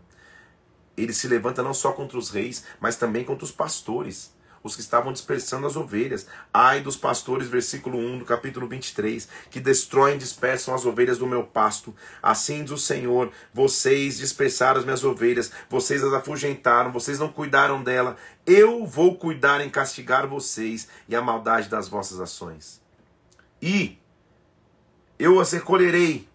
Speaker 1: Ele se levanta não só contra os reis, mas também contra os pastores, os que estavam dispersando as ovelhas. Ai dos pastores, versículo 1 do capítulo 23, que destroem e dispersam as ovelhas do meu pasto. Assim diz o Senhor: vocês dispersaram as minhas ovelhas, vocês as afugentaram, vocês não cuidaram dela. Eu vou cuidar em castigar vocês e a maldade das vossas ações. E eu as recolherei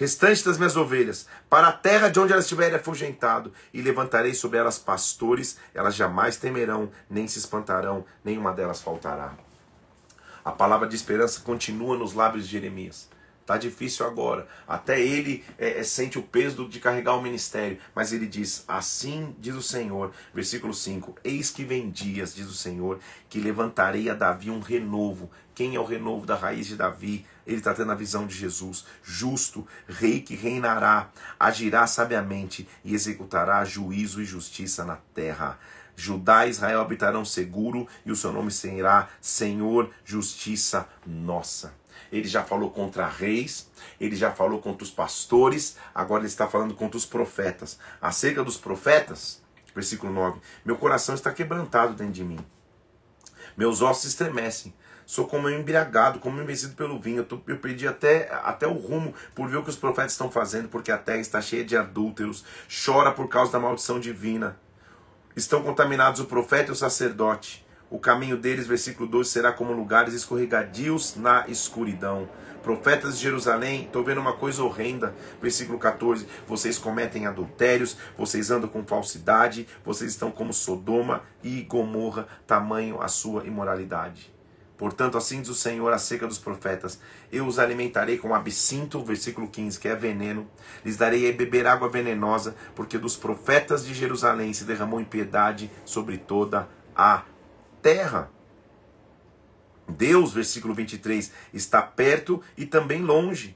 Speaker 1: restante das minhas ovelhas, para a terra de onde elas estiverem afugentado, e levantarei sobre elas pastores, elas jamais temerão, nem se espantarão, nenhuma delas faltará. A palavra de esperança continua nos lábios de Jeremias. Está difícil agora. Até ele é, é, sente o peso de carregar o ministério. Mas ele diz: Assim diz o Senhor, versículo 5: Eis que vem dias, diz o Senhor, que levantarei a Davi um renovo. Quem é o renovo da raiz de Davi? Ele está tendo a visão de Jesus, justo, rei que reinará, agirá sabiamente e executará juízo e justiça na terra. Judá e Israel habitarão seguro e o seu nome será Senhor, justiça nossa. Ele já falou contra reis, ele já falou contra os pastores, agora ele está falando contra os profetas. Acerca dos profetas, versículo 9: Meu coração está quebrantado dentro de mim, meus ossos estremecem sou como embriagado, como envelhecido pelo vinho. Eu, tô, eu perdi até, até o rumo por ver o que os profetas estão fazendo, porque a terra está cheia de adúlteros, chora por causa da maldição divina. Estão contaminados o profeta e o sacerdote. O caminho deles, versículo 12, será como lugares escorregadios na escuridão. Profetas de Jerusalém, estou vendo uma coisa horrenda. Versículo 14: Vocês cometem adultérios, vocês andam com falsidade, vocês estão como Sodoma e Gomorra, tamanho a sua imoralidade. Portanto, assim diz o Senhor acerca dos profetas: Eu os alimentarei com absinto, versículo 15, que é veneno. Lhes darei a beber água venenosa, porque dos profetas de Jerusalém se derramou impiedade sobre toda a terra. Deus, versículo 23, está perto e também longe.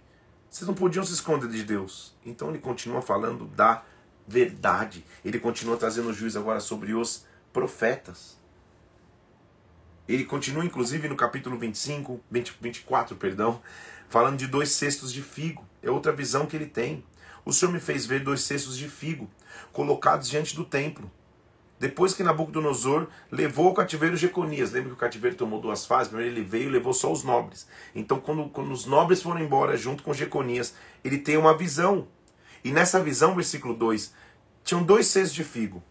Speaker 1: Vocês não podiam se esconder de Deus. Então ele continua falando da verdade. Ele continua trazendo juízo agora sobre os profetas. Ele continua, inclusive, no capítulo 25, 20, 24, perdão, falando de dois cestos de figo. É outra visão que ele tem. O Senhor me fez ver dois cestos de figo colocados diante do templo. Depois que Nabucodonosor levou ao cativeiro Jeconias, lembra que o cativeiro tomou duas fases? Primeiro ele veio e levou só os nobres. Então, quando, quando os nobres foram embora junto com Jeconias, ele tem uma visão. E nessa visão, versículo 2, tinham dois cestos de figo.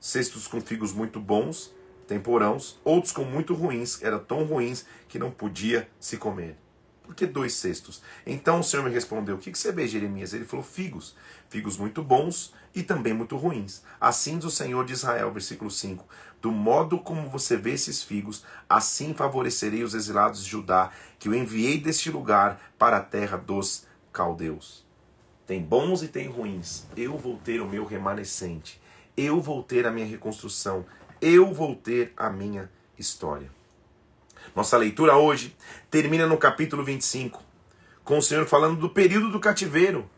Speaker 1: Cestos com figos muito bons temporãos, outros com muito ruins, eram tão ruins que não podia se comer. Por que dois cestos? Então o Senhor me respondeu: O que você vê, Jeremias? Ele falou: Figos. Figos muito bons e também muito ruins. Assim diz o Senhor de Israel, versículo 5: Do modo como você vê esses figos, assim favorecerei os exilados de Judá, que eu enviei deste lugar para a terra dos caldeus. Tem bons e tem ruins. Eu vou ter o meu remanescente. Eu vou ter a minha reconstrução eu vou ter a minha história. Nossa leitura hoje termina no capítulo 25, com o Senhor falando do período do cativeiro.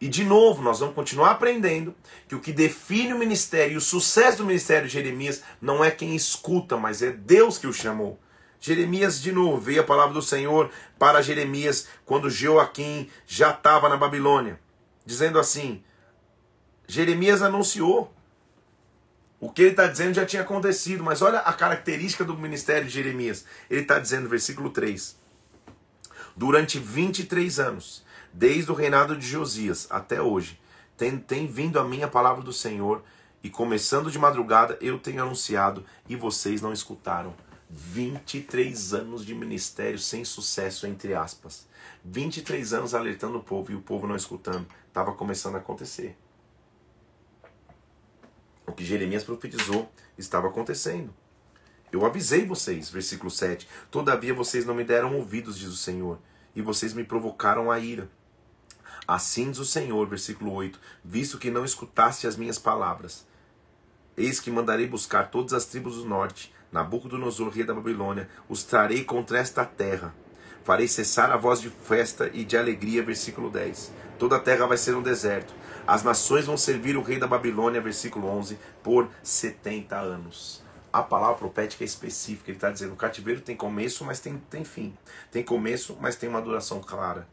Speaker 1: E de novo, nós vamos continuar aprendendo que o que define o ministério e o sucesso do ministério de Jeremias não é quem escuta, mas é Deus que o chamou. Jeremias de novo, veio a palavra do Senhor para Jeremias quando Joaquim já estava na Babilônia, dizendo assim: Jeremias anunciou. O que ele está dizendo já tinha acontecido, mas olha a característica do ministério de Jeremias. Ele está dizendo, versículo 3: Durante 23 anos, desde o reinado de Josias até hoje, tem, tem vindo a minha palavra do Senhor, e começando de madrugada eu tenho anunciado, e vocês não escutaram. 23 anos de ministério sem sucesso, entre aspas. 23 anos alertando o povo e o povo não escutando. Estava começando a acontecer. O que Jeremias profetizou estava acontecendo. Eu avisei vocês, versículo 7. Todavia vocês não me deram ouvidos, diz o Senhor, e vocês me provocaram a ira. Assim diz o Senhor, versículo 8: Visto que não escutaste as minhas palavras, eis que mandarei buscar todas as tribos do norte Nabucodonosor, rei da Babilônia, os trarei contra esta terra. Farei cessar a voz de festa e de alegria, versículo 10. Toda a terra vai ser um deserto. As nações vão servir o rei da Babilônia, versículo 11, por 70 anos. A palavra profética é específica. Ele está dizendo: o cativeiro tem começo, mas tem, tem fim. Tem começo, mas tem uma duração clara.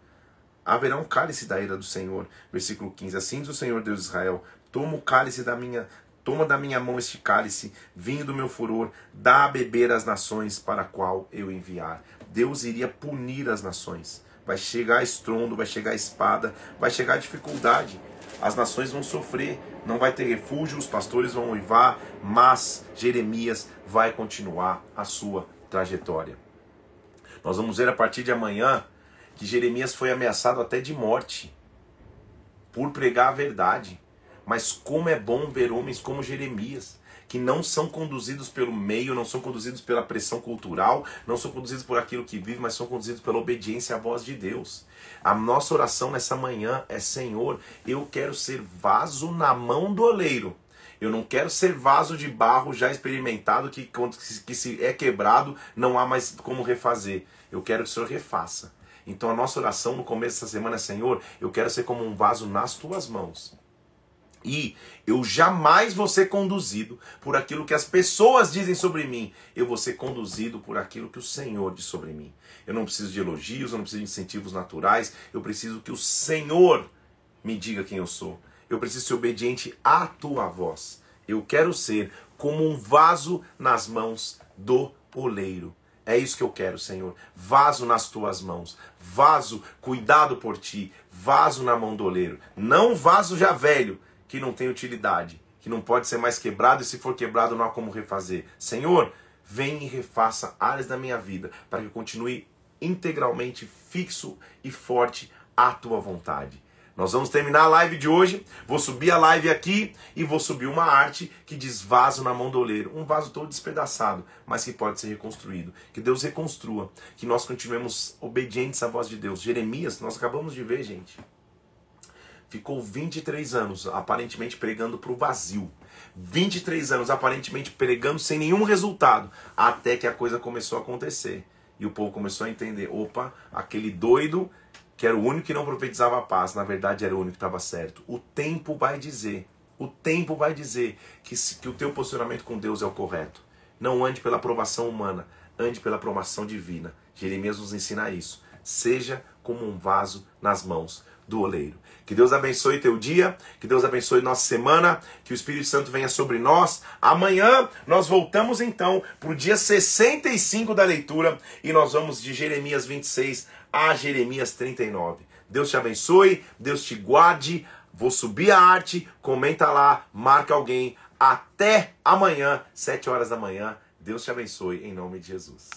Speaker 1: Haverá um cálice da ira do Senhor. Versículo 15. Assim diz o Senhor Deus de Israel: Toma o cálice da minha Toma da minha mão este cálice, vinho do meu furor, dá a beber às nações para a qual eu enviar. Deus iria punir as nações. Vai chegar estrondo, vai chegar espada, vai chegar dificuldade. As nações vão sofrer, não vai ter refúgio, os pastores vão uivar, mas Jeremias vai continuar a sua trajetória. Nós vamos ver a partir de amanhã que Jeremias foi ameaçado até de morte por pregar a verdade. Mas como é bom ver homens como Jeremias, que não são conduzidos pelo meio, não são conduzidos pela pressão cultural, não são conduzidos por aquilo que vive, mas são conduzidos pela obediência à voz de Deus. A nossa oração nessa manhã é: Senhor, eu quero ser vaso na mão do oleiro. Eu não quero ser vaso de barro já experimentado que, que se é quebrado não há mais como refazer. Eu quero que o Senhor refaça. Então a nossa oração no começo dessa semana é: Senhor, eu quero ser como um vaso nas tuas mãos. E eu jamais vou ser conduzido por aquilo que as pessoas dizem sobre mim. Eu vou ser conduzido por aquilo que o Senhor diz sobre mim. Eu não preciso de elogios, eu não preciso de incentivos naturais. Eu preciso que o Senhor me diga quem eu sou. Eu preciso ser obediente à tua voz. Eu quero ser como um vaso nas mãos do oleiro. É isso que eu quero, Senhor. Vaso nas tuas mãos. Vaso cuidado por ti. Vaso na mão do oleiro. Não vaso já velho, que não tem utilidade, que não pode ser mais quebrado e se for quebrado não há como refazer. Senhor, vem e refaça áreas da minha vida para que eu continue integralmente fixo e forte à tua vontade. Nós vamos terminar a live de hoje. Vou subir a live aqui e vou subir uma arte que diz vaso na mão do oleiro. Um vaso todo despedaçado, mas que pode ser reconstruído. Que Deus reconstrua. Que nós continuemos obedientes à voz de Deus. Jeremias, nós acabamos de ver, gente ficou 23 anos aparentemente pregando para o vazio. 23 anos aparentemente pregando sem nenhum resultado, até que a coisa começou a acontecer. E o povo começou a entender: opa, aquele doido que era o único que não profetizava a paz, na verdade era o único que estava certo. O tempo vai dizer, o tempo vai dizer que, que o teu posicionamento com Deus é o correto. Não ande pela aprovação humana, ande pela aprovação divina. Jeremias nos ensina isso. Seja como um vaso nas mãos do oleiro. Que Deus abençoe teu dia, que Deus abençoe nossa semana, que o Espírito Santo venha sobre nós. Amanhã nós voltamos então para o dia 65 da leitura e nós vamos de Jeremias 26 a Jeremias 39. Deus te abençoe, Deus te guarde. Vou subir a arte, comenta lá, marca alguém. Até amanhã, 7 horas da manhã. Deus te abençoe em nome de Jesus.